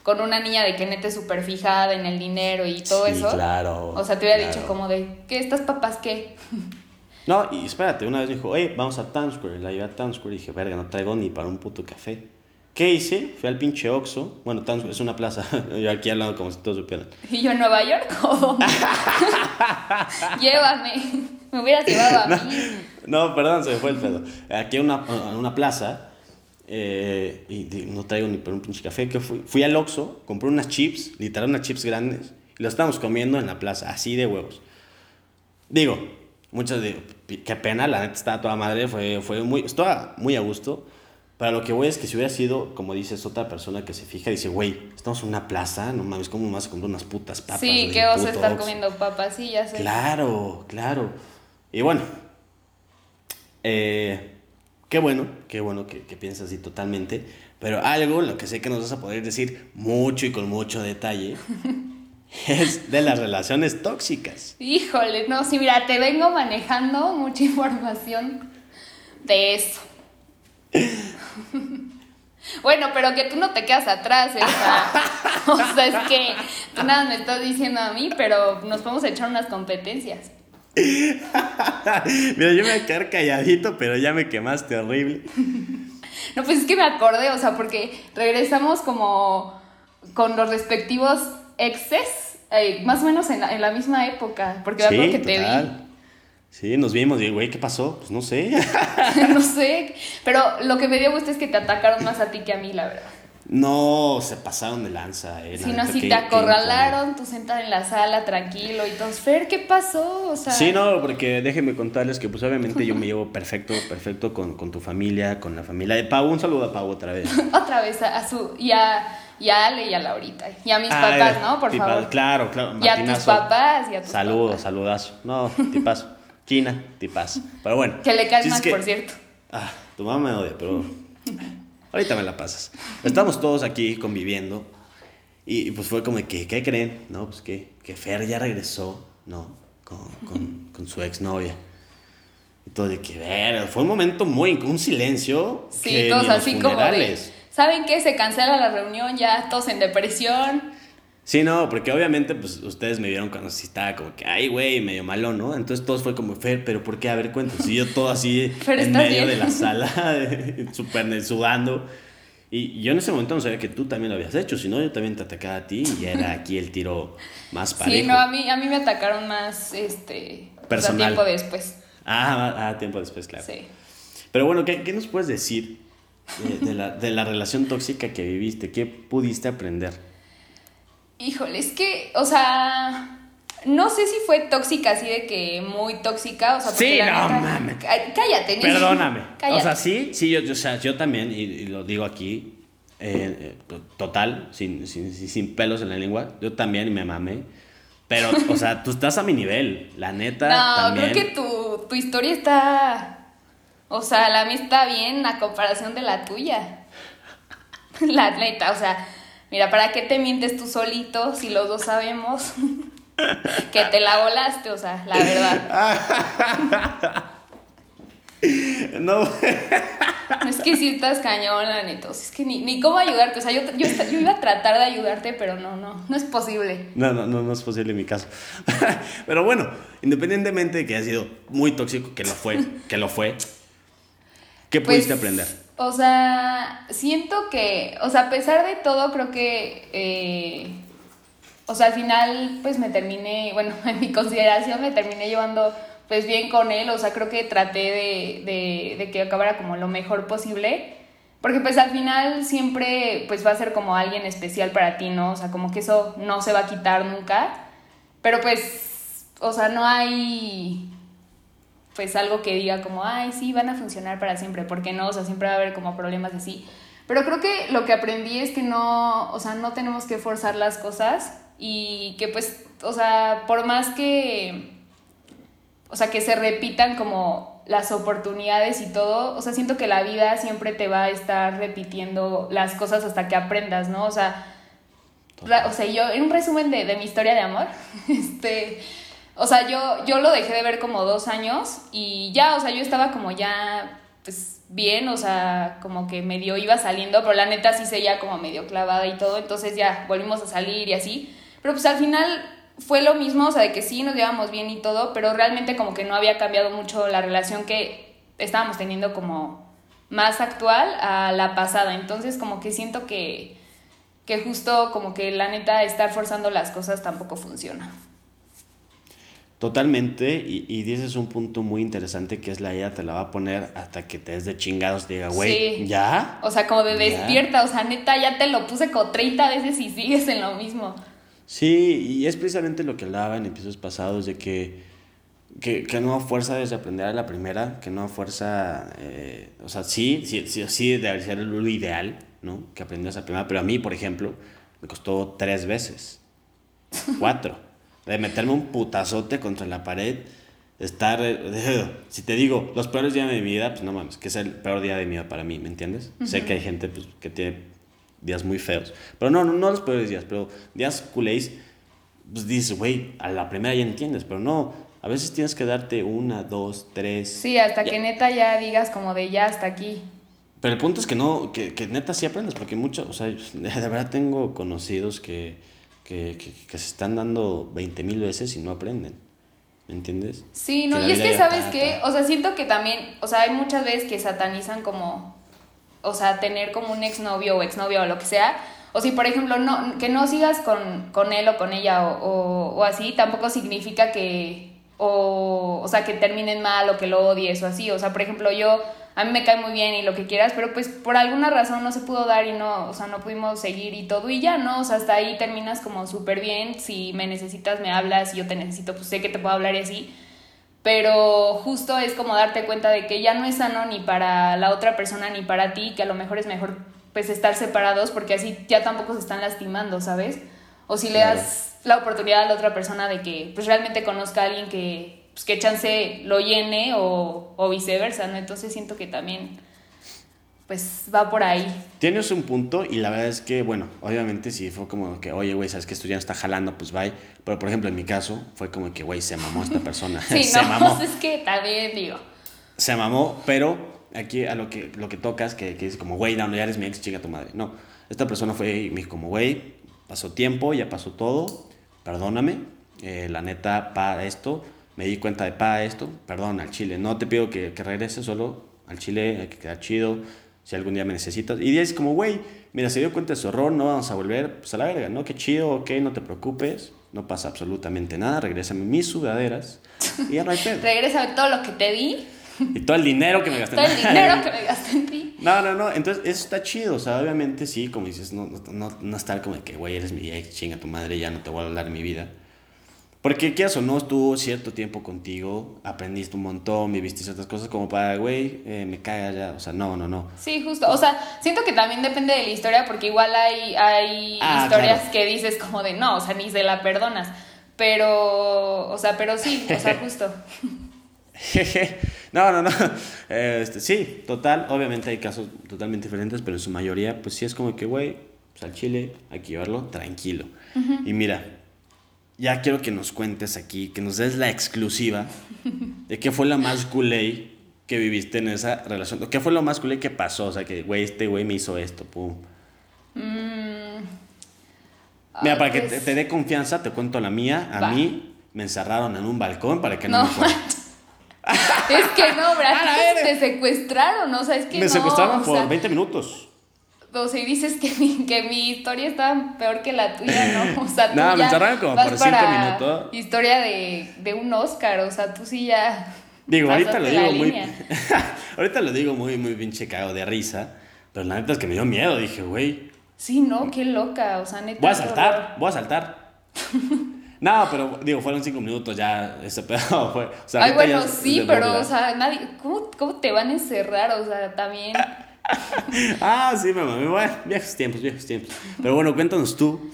con una niña de que neta es súper fijada en el dinero y todo sí, eso. claro. O sea, te hubiera dicho como de, ¿qué estas papás qué? No, y espérate, una vez me dijo, oye, vamos a Times Square. La llevé a Times Square y dije, verga, no traigo ni para un puto café. ¿Qué hice? Fui al pinche Oxxo. Bueno, Times Square es una plaza. yo aquí al lado como si todos supieran. ¿Y yo en Nueva York? Llévame. Me hubieras llevado a mí. No, perdón, se me fue el pedo. Aquí en una, una plaza eh, y no traigo ni para un pinche café. Que fui, fui al Oxxo, compré unas chips, literal unas chips grandes, y las estábamos comiendo en la plaza, así de huevos. Digo, muchas de, qué pena, la neta estaba toda madre, fue, fue muy, estaba muy a gusto. Para lo que voy es que si hubiera sido, como dices, otra persona que se fija y dice, güey, estamos en una plaza, no mames, ¿cómo a comprar unas putas papas? Sí, que vas a estar comiendo papas, sí, ya sé. Claro, claro. Y bueno, eh, Qué bueno, qué bueno que, piensas así totalmente. Pero algo, lo que sé que nos vas a poder decir mucho y con mucho detalle, es de las relaciones tóxicas. Híjole, no, sí, mira, te vengo manejando mucha información de eso. bueno, pero que tú no te quedas atrás, ¿eh? o sea, es que tú nada me estás diciendo a mí, pero nos podemos echar unas competencias. Mira, yo me voy a quedar calladito, pero ya me quemaste horrible. No, pues es que me acordé, o sea, porque regresamos como con los respectivos exes, eh, más o menos en la, misma época, porque sí, que te vi. Sí, nos vimos y, güey, ¿qué pasó? Pues no sé. no sé, pero lo que me dio gusto es que te atacaron más a ti que a mí, la verdad. No, se pasaron de lanza, eh. Si te acorralaron, tú sentada en la sala tranquilo y todo. Fer, ¿qué pasó? O sea... Sí, no, porque déjenme contarles que pues obviamente yo me llevo perfecto, perfecto con, tu familia, con la familia de Pau. Un saludo a Pau otra vez. otra vez a, su... Y a, y a Ale y a Laurita. Y a mis papás, ¿no? Por favor. Claro, claro. Y a tus papás y a tus Saludos, saludazo. No, tipazo. China, tipazo. Pero bueno. Que le caes más, por cierto. Ah, tu mamá me odia, pero... Ahorita me la pasas. Estamos todos aquí conviviendo. Y, pues fue como que, ¿qué creen? No, pues que, que Fer ya regresó, ¿no? Con, con, con su exnovia. Y todo de que, ver, fue un momento muy, un silencio. Sí, todos así como de, ¿saben qué? Se cancela la reunión ya, todos en depresión. Sí, no, porque obviamente, pues, ustedes me vieron cuando sí estaba como que, ay, güey, medio malo, ¿no? Entonces todos fue como, Fer, ¿pero por qué? A ver, cuéntanos. Y yo todo así en medio de la sala, súper sudando. Y yo en ese momento no sabía que tú también lo habías hecho, sino yo también te atacaba a ti y era aquí el tiro más parejo. Sí, no, a mí, a mí me atacaron más, este, Personal. tiempo después. Ah, ah, tiempo después, claro. Sí. Pero bueno, ¿qué, qué nos puedes decir de, la, de la relación tóxica que viviste? ¿Qué pudiste aprender? Híjole, es que, o sea, no sé si fue tóxica así de que muy tóxica, o sea, Sí, no mames. Cállate, Perdóname. O sea, sí, sí, yo, o sea, yo también, y, lo digo aquí, eh, eh, total, sin, sin, sin, pelos en la lengua, yo también me mamé. Pero, o sea, tú estás a mi nivel, la neta. No, creo que tu, tu historia está. O sea, la mía está bien a comparación de la tuya. La neta, o sea, Mira, ¿para qué te mientes tú solito si los dos sabemos que te la volaste? O sea, la verdad. No. Es que si estás cañón, la neta. Es que ni, ni cómo ayudarte. O sea, yo, yo, yo, iba a tratar de ayudarte, pero no, no. No es posible. No, no, no, no es posible en mi caso. Pero bueno, independientemente de que haya sido muy tóxico, que lo fue, que lo fue, ¿qué pudiste pues, aprender? O sea, siento que, o sea, a pesar de todo, creo que, eh, o sea, al final, pues me terminé, bueno, en mi consideración me terminé llevando, pues bien con él, o sea, creo que traté de, de, de que acabara como lo mejor posible, porque pues al final siempre, pues va a ser como alguien especial para ti, ¿no? O sea, como que eso no se va a quitar nunca, pero pues, o sea, no hay pues algo que diga como, ay, sí, van a funcionar para siempre, porque no, o sea, siempre va a haber como problemas así. Pero creo que lo que aprendí es que no, o sea, no tenemos que forzar las cosas y que pues, o sea, por más que, o sea, que se repitan como las oportunidades y todo, o sea, siento que la vida siempre te va a estar repitiendo las cosas hasta que aprendas, ¿no? O sea, o sea, yo, en un resumen de, de mi historia de amor, este, o sea, yo, yo lo dejé de ver como dos años y ya, o sea, yo estaba como ya, pues bien, o sea, como que medio iba saliendo, pero la neta sí seguía como medio clavada y todo, entonces ya volvimos a salir y así. Pero pues al final fue lo mismo, o sea, de que sí nos llevamos bien y todo, pero realmente como que no había cambiado mucho la relación que estábamos teniendo como más actual a la pasada. Entonces como que siento que, que justo como que la neta estar forzando las cosas tampoco funciona. Totalmente, y, y dices un punto muy interesante que es la ella te la va a poner hasta que te des de chingados, diga, güey, ¿ya? O sea, como de despierta, o sea, neta, ya te lo puse como 30 veces y sigues en lo mismo. Sí, y es precisamente lo que hablaba en episodios pasados, de que, que, que no a fuerza de aprender a la primera, que no a fuerza, eh, o sea, sí, sí, sí, sí debe ser lo ideal, ¿no? Que aprendas a la primera, pero a mí, por ejemplo, me costó tres veces, cuatro de meterme un putazote contra la pared, estar, si te digo, los peores días de mi vida, pues no mames, que es el peor día de mi vida para mí, ¿me entiendes? Sé que hay gente pues, que tiene días muy feos, pero no, no, no los peores días, pero días culéis, pues dices, güey, a la primera ya entiendes, pero no, a veces tienes que darte una, dos, tres. Sí, hasta que neta ya digas como de ya hasta aquí. Pero el punto es que no, que, que neta sí aprendes, porque mucho, o sea, de verdad tengo conocidos que que, que, se están dando 20 mil veces y no aprenden. ¿Me entiendes? Sí, no, y es que sabes que, o sea, siento que también, o sea, hay muchas veces que satanizan como, o sea, tener como un exnovio o exnovia o lo que sea. O si, por ejemplo, no, que no sigas con, con él o con ella o, o, o, así, tampoco significa que, o, o sea, que terminen mal o que lo odies o así. O sea, por ejemplo, yo a mí me cae muy bien y lo que quieras, pero pues por alguna razón no se pudo dar y no, o sea, no pudimos seguir y todo y ya, ¿no? O sea, hasta ahí terminas como súper bien, si me necesitas me hablas, si yo te necesito, pues sé que te puedo hablar y así, pero justo es como darte cuenta de que ya no es sano ni para la otra persona ni para ti, que a lo mejor es mejor pues estar separados porque así ya tampoco se están lastimando, ¿sabes? O si le das la oportunidad a la otra persona de que pues realmente conozca a alguien que, pues, que chance lo llene o, o viceversa, ¿no? Entonces siento que también pues va por ahí. Tienes un punto y la verdad es que, bueno, obviamente si fue como que, oye, güey, sabes que esto ya no está jalando, pues bye. Pero por ejemplo, en mi caso, fue como que, güey, se mamó esta persona. sí, se no, mamó. es que también digo. Se mamó, pero aquí a lo que, lo que tocas, que, que es como, güey, no, ya eres mi ex, chinga tu madre. No, esta persona fue y me dijo como, güey, pasó tiempo, ya pasó todo, perdóname, eh, la neta, para esto, me di cuenta de para esto, perdón al chile, no te pido que, que regreses, solo al chile hay que quedar chido, si algún día me necesitas. Y dices como, güey, mira, se dio cuenta de su error, no vamos a volver, pues a la verga, ¿no? Qué chido, ok, no te preocupes, no pasa absolutamente nada, regrésame mis sudaderas y ya no hay pedo. Regrésame todo lo que te di, Y todo el dinero que me gasté. todo el dinero que me gasté en ti. No, no, no, entonces eso está chido, o sea, obviamente sí, como dices, no, no, no, no estar como de que, güey, eres mi ex, chinga tu madre, ya no te voy a hablar en mi vida. Porque quieras o no, estuvo cierto tiempo contigo, aprendiste un montón, viviste ciertas cosas como para, güey, eh, me caga ya, o sea, no, no, no. Sí, justo. O sea, siento que también depende de la historia, porque igual hay, hay Ah, historias claro. que dices como de no, o sea, ni se la perdonas. Pero, o sea, pero sí, o sea, justo. Jeje. No, no, no. Este, sí, total. Obviamente hay casos totalmente diferentes, pero en su mayoría, pues sí es como que, güey, pues al chile hay que llevarlo tranquilo. Y mira, ya quiero que nos cuentes aquí, que nos des la exclusiva de qué fue la más culé que viviste en esa relación. ¿Qué fue lo más culé que pasó? O sea, que, güey, este güey me hizo esto, pum. Mm. Mira, Ay, para que pues, te, te dé confianza, te cuento la mía. A Va. mí me encerraron en un balcón para que no, No, me fuera. es que no, Brad, te secuestraron, o sea, es que Me no. secuestraron o por sea, 20 minutos. O sea, y dices que mi, que mi historia está peor que la tuya, ¿no? O sea, tú No, me ya encerraron como vas por cinco minutos. Historia de, de un Oscar, o sea, tú sí ya. Digo, ahorita lo digo muy. ahorita lo digo muy, muy pinche cago de risa. Pero la neta es que me dio miedo. Dije, güey, Sí, no, qué loca, o sea, neta. voy a saltar, horror. voy a saltar. no, pero digo, fueron cinco minutos ya. Ese pedo fue. O sea, Ay, bueno, sí, pero, o sea, nadie. ¿cómo, ¿Cómo te van a encerrar? O sea, también. Ah, sí, me mamé. Bueno, viejos tiempos, viejos tiempos. Pero bueno, cuéntanos tú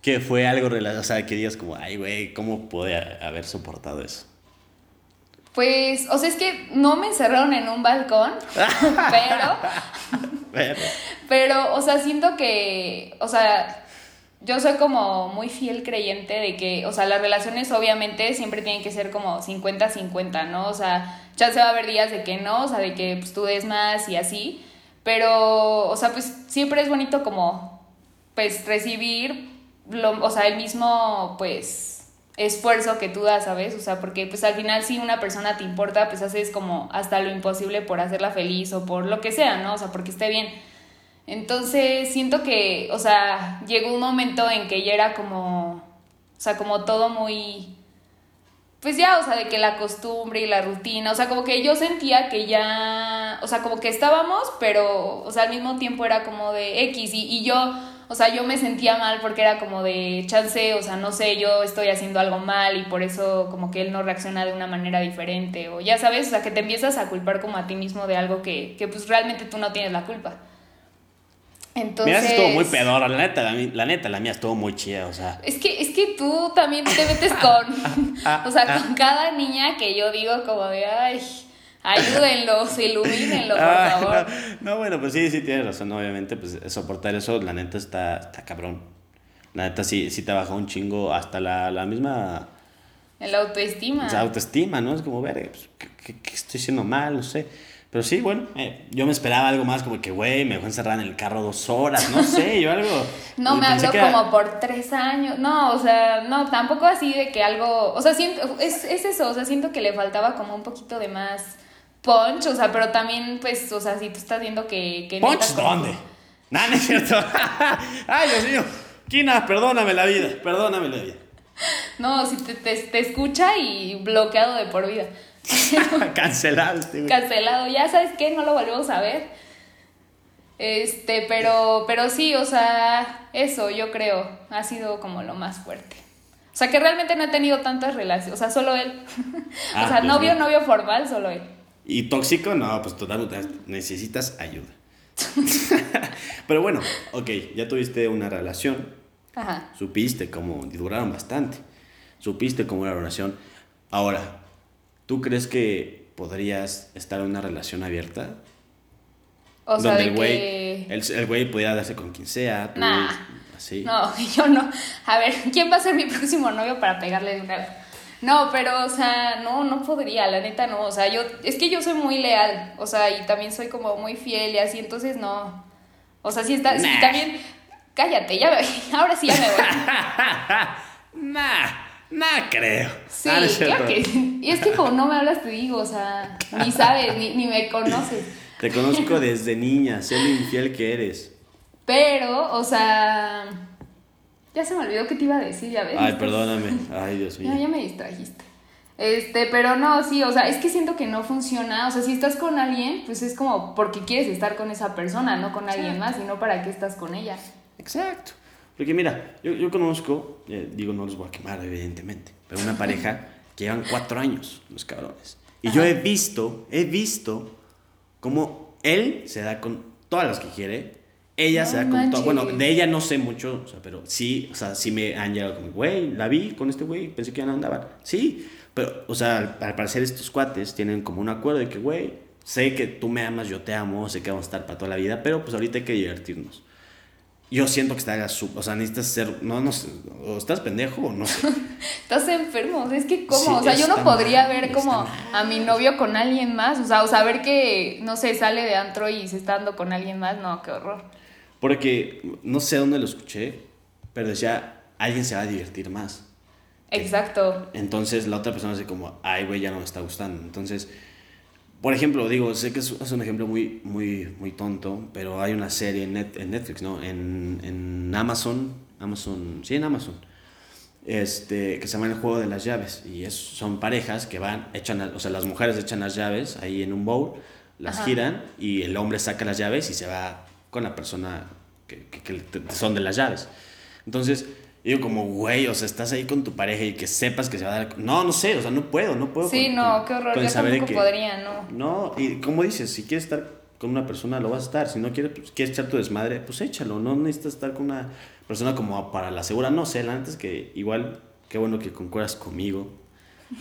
que fue algo relacionado. O sea, que digas como, ay, güey, ¿cómo pude haber soportado eso? Pues, o sea, es que no me encerraron en un balcón, pero. Pero- Pero, o sea, siento que, o sea, yo soy como muy fiel creyente de que, o sea, las relaciones obviamente siempre tienen que ser como 50-50, ¿no? O sea, ya se va a haber días de que no, o sea, de que pues, tú des más y así, pero, o sea, pues siempre es bonito como, pues, recibir, lo, o sea, el mismo, pues, esfuerzo que tú das, ¿sabes? O sea, porque pues al final si una persona te importa, pues haces como hasta lo imposible por hacerla feliz o por lo que sea, ¿no? O sea, porque esté bien. Entonces siento que, o sea, llegó un momento en que ya era como, o sea, como todo muy, pues ya, o sea, de que la costumbre y la rutina, o sea, como que yo sentía que ya, o sea, como que estábamos, pero, o sea, al mismo tiempo era como de X y, y yo, o sea, yo me sentía mal porque era como de chance, o sea, no sé, yo estoy haciendo algo mal y por eso como que él no reacciona de una manera diferente, o ya sabes, o sea, que te empiezas a culpar como a ti mismo de algo que, que pues realmente tú no tienes la culpa. Entonces... Mira, estuvo muy pedora, la neta, la, la neta, la mía estuvo muy chida, o sea. Es que, es que tú también te metes con, o sea, con cada niña que yo digo como de, ay, ayúdenlos, ilumínenlo, por Ah, favor. No, no, bueno, pues sí, sí tienes razón, obviamente, pues soportar eso, la neta está, está cabrón. La neta sí, sí te baja un chingo hasta la, la misma la autoestima. sea, autoestima, ¿no? Es como, ver, pues, ¿qué, qué- qué estoy haciendo mal? No sé. Pero sí, bueno, eh, yo me esperaba algo más como que, güey, me dejó encerrada en el carro dos horas, no sé, yo algo... No, me habló que como por tres años. No, o sea, no, tampoco así de que algo. O sea, siento, es, es eso, o sea, siento que le faltaba como un poquito de más punch, o sea, pero también, pues, o sea, si tú estás viendo que. que ¿Punch neta como- dónde? Nada, no es cierto. Ay, Dios mío. Kina, perdóname la vida, perdóname la vida. No, si te, te, te escucha y bloqueado de por vida. Cancelado este ya sabes qué, no lo volvemos a ver. Este, pero, pero sí, o sea, eso yo creo, ha sido como lo más fuerte. O sea, que realmente no he tenido tantas relaciones, o sea, solo él. Ah, o sea, Dios novio, novio formal, solo él. ¿Y tóxico? No, pues total, necesitas ayuda. Pero bueno, ok, ya tuviste una relación, Ajá. supiste cómo, duraron bastante, supiste cómo era la relación. Ahora, ¿tú crees que podrías estar en una relación abierta? O sea, donde de el güey, que... el, el güey pudiera darse con quien sea, tú, Nah. así. No, yo no. A ver, ¿quién va a ser mi próximo novio para pegarle de una vez? No, pero, o sea, no, no podría, la neta no. O sea, yo, es que yo soy muy leal, o sea, y también soy como muy fiel y así, entonces no. O sea, sí está, Nah. también, cállate, ya me, ahora sí ya me voy. nah, nah creo. Sí, Ah, no es claro que. Y es que como no me hablas, te digo, o sea, ni sabes, ni, ni me conoces. Te conozco desde niña, sé lo infiel que eres. Pero, o sea, ya se me olvidó que te iba a decir, ya ves. Ay, perdóname. Ay, Dios mío. Ya, ya me distrajiste. Este, pero no, sí, o sea, es que siento que no funciona. O sea, si estás con alguien, pues es como porque quieres estar con esa persona, no con alguien más, y no para qué estás con ella. Exacto. Porque mira, yo, yo conozco, eh, digo, no los voy a quemar, evidentemente, pero una pareja que llevan cuatro años, los cabrones. Y yo he visto, he visto cómo él se da con todas las que quiere, ella No se da con todas. Bueno, de ella no sé mucho, o sea, pero sí, o sea, sí me han llegado como, güey, la vi con este güey, pensé que ya no andaban. Sí, pero, o sea, al, al parecer estos cuates tienen como un acuerdo de que, güey, sé que tú me amas, yo te amo, sé que vamos a estar para toda la vida, pero pues ahorita hay que divertirnos. Yo siento que estás, su- o sea, necesitas ser, no, no sé, o estás pendejo o no sé. Estás enfermo, o sea, es que cómo, Sí, o sea, yo no podría mal, ver como a mi novio con alguien más, o sea, o saber que, no sé, sale de antro y se está dando con alguien más, no, qué horror. Porque no sé dónde lo escuché, pero decía, alguien se va a divertir más. Exacto. Entonces la otra persona dice como, ay, güey, ya no me está gustando. Entonces, por ejemplo, digo, sé que es, es un ejemplo muy, muy, muy tonto, pero hay una serie en, Net- en Netflix, ¿no? En, en Amazon, Amazon, sí, en Amazon, este, que se llama El Juego de las Llaves. Y es, son parejas que van, echan, o sea, las mujeres echan las llaves ahí en un bowl, las Ajá. giran y el hombre saca las llaves y se va con la persona que, que- que te- son de las llaves. Entonces, digo como, güey, o sea, estás ahí con tu pareja y que sepas que se va a dar... No, no sé, o sea, no puedo, no puedo. Sí, con- no, con- qué horror, yo tampoco que- podría, no. No, y como dices, si quieres estar con una persona, lo vas a estar. Si no quieres, pues, quieres echar tu desmadre, pues échalo. No necesitas estar con una persona como para la segura. No sé, la neta es que igual, qué bueno que concuerdas conmigo.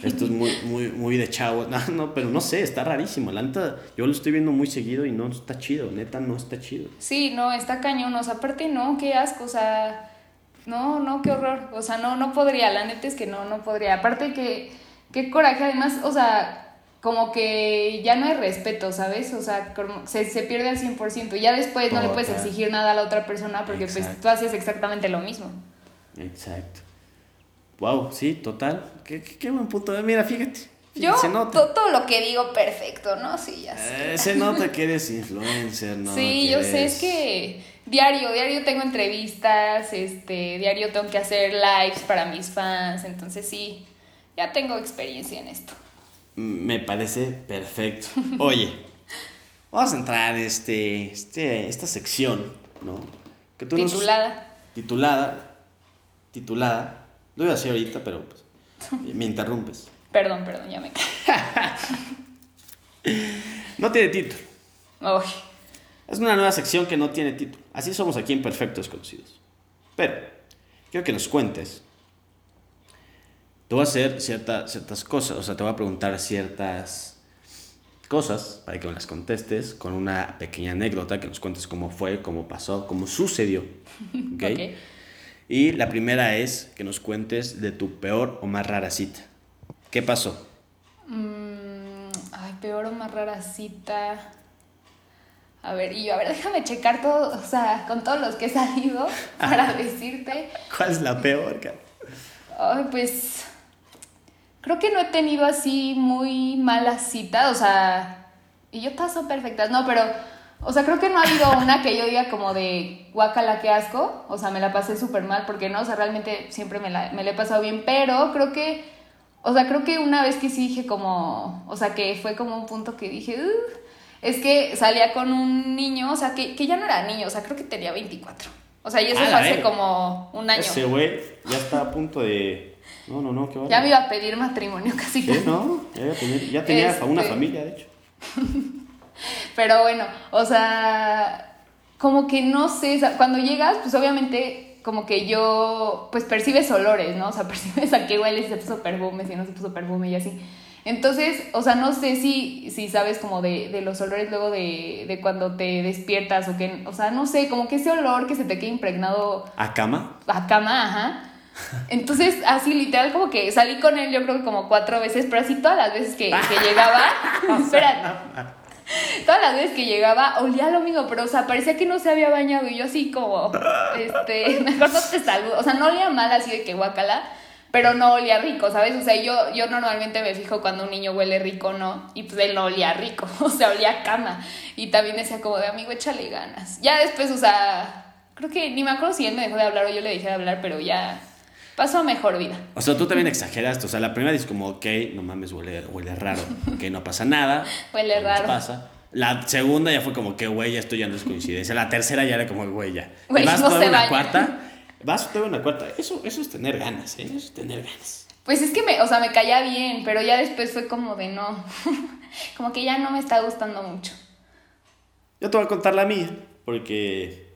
Esto es muy, muy, muy de chavo. No, no, pero no sé, está rarísimo. La neta, yo lo estoy viendo muy seguido y no está chido. Neta, no está chido. Sí, no, está cañón, o sea, aparte no, qué asco, o sea, no, no, qué horror, o sea, no, no podría, la neta es que no, no podría, aparte que, qué coraje, además, o sea, como que ya no hay respeto, ¿sabes? O sea, como se, se pierde al 100%, y ya después no le puedes exigir nada a la otra persona porque pues tú haces exactamente lo mismo. Exacto. Wow, sí, total. Qué, qué, qué buen punto. Mira, fíjate. Yo, se nota. todo lo que digo, perfecto, ¿no? Sí, ya sé. Eh, se nota que eres influencer, ¿no? sí, yo sé, es que diario, diario tengo entrevistas, este, diario tengo que hacer lives para mis fans, entonces sí, ya tengo experiencia en esto. Me parece perfecto. Oye, vamos a entrar en este, este, esta sección, ¿no? Que tú nos- Titulada. titulada. Titulada. Lo voy a decir ahorita, pero pues, me interrumpes. Perdón, perdón, ya me No tiene título. Uy, Es una nueva sección que no tiene título. Así somos aquí en Perfectos Conocidos. Pero, quiero que nos cuentes. Te voy a hacer cierta- ciertas cosas, o sea, te voy a preguntar ciertas cosas para que me las contestes con una pequeña anécdota, que nos cuentes cómo fue, cómo pasó, cómo sucedió. ¿ok? ok. Y la primera es que nos cuentes de tu peor o más rara cita. ¿Qué pasó? Mm, ay, peor o más rara cita. A ver, y yo, a ver, déjame checar todo, o sea, con todos los que he salido para decirte. ¿Cuál es la peor, cara? Ay, pues creo que no he tenido así muy malas citas, o sea, y yo todas son perfectas, no, pero, o sea, creo que no ha habido una que yo diga como de guacala, qué asco, o sea, me la pasé súper mal, porque no, o sea, realmente siempre me la, me la he pasado bien, pero creo que O sea, creo que una vez que sí dije como, o sea, que fue como un punto que dije, es que salía con un niño, o sea, que, que ya no era niño, o sea, creo que tenía 24. O sea, y eso Ah, fue hace como un año. Ese güey ya está a punto de. No, no, no, qué Ya me iba a pedir matrimonio casi. Sí, no, ya, iba a tener- ya tenía Este- una familia, de hecho. Pero bueno, o sea, como que no sé, cuando llegas, pues obviamente como que yo, pues percibes olores, ¿no? O sea, percibes a qué huele, si se puso perfume, si no se puso perfume y así. Entonces, o sea, no sé si, si sabes como de, de los olores luego de, de cuando te despiertas o que, o sea, no sé, como que ese olor que se te queda impregnado ¿A cama? a cama, ajá. Entonces, así literal, como que salí con él, yo creo que como cuatro veces, pero así todas las veces que, que llegaba, espera, todas las veces que llegaba olía lo mismo, pero o sea, parecía que no se había bañado y yo así como, este, mejor no te saludo, o sea, no olía mal así de que guacala, pero no olía rico, ¿sabes? O sea, yo, yo normalmente me fijo cuando un niño huele rico, ¿no? Y pues él no olía rico, o sea, olía a cama. Y también decía como de amigo, échale ganas. Ya después, o sea, creo que ni me acuerdo si él me dejó de hablar o yo le dejé de hablar, pero ya pasó a mejor vida. O sea, tú también exageraste. O sea, la primera dices como, ok, no mames, huele, huele raro. Ok, no pasa nada. Huele raro. pasa. La segunda ya fue como que, güey, ya esto ya no es coincidencia. La tercera ya era como, güey, ya. Güey, Y vas no todavía se una baña. cuarta. Vas todavía una cuarta. Eso, eso es tener ganas, ¿eh? Eso es tener ganas. Pues es que me, o sea, me caía bien, pero ya después fue como de no, como que ya no me está gustando mucho. Yo te voy a contar la mía, porque...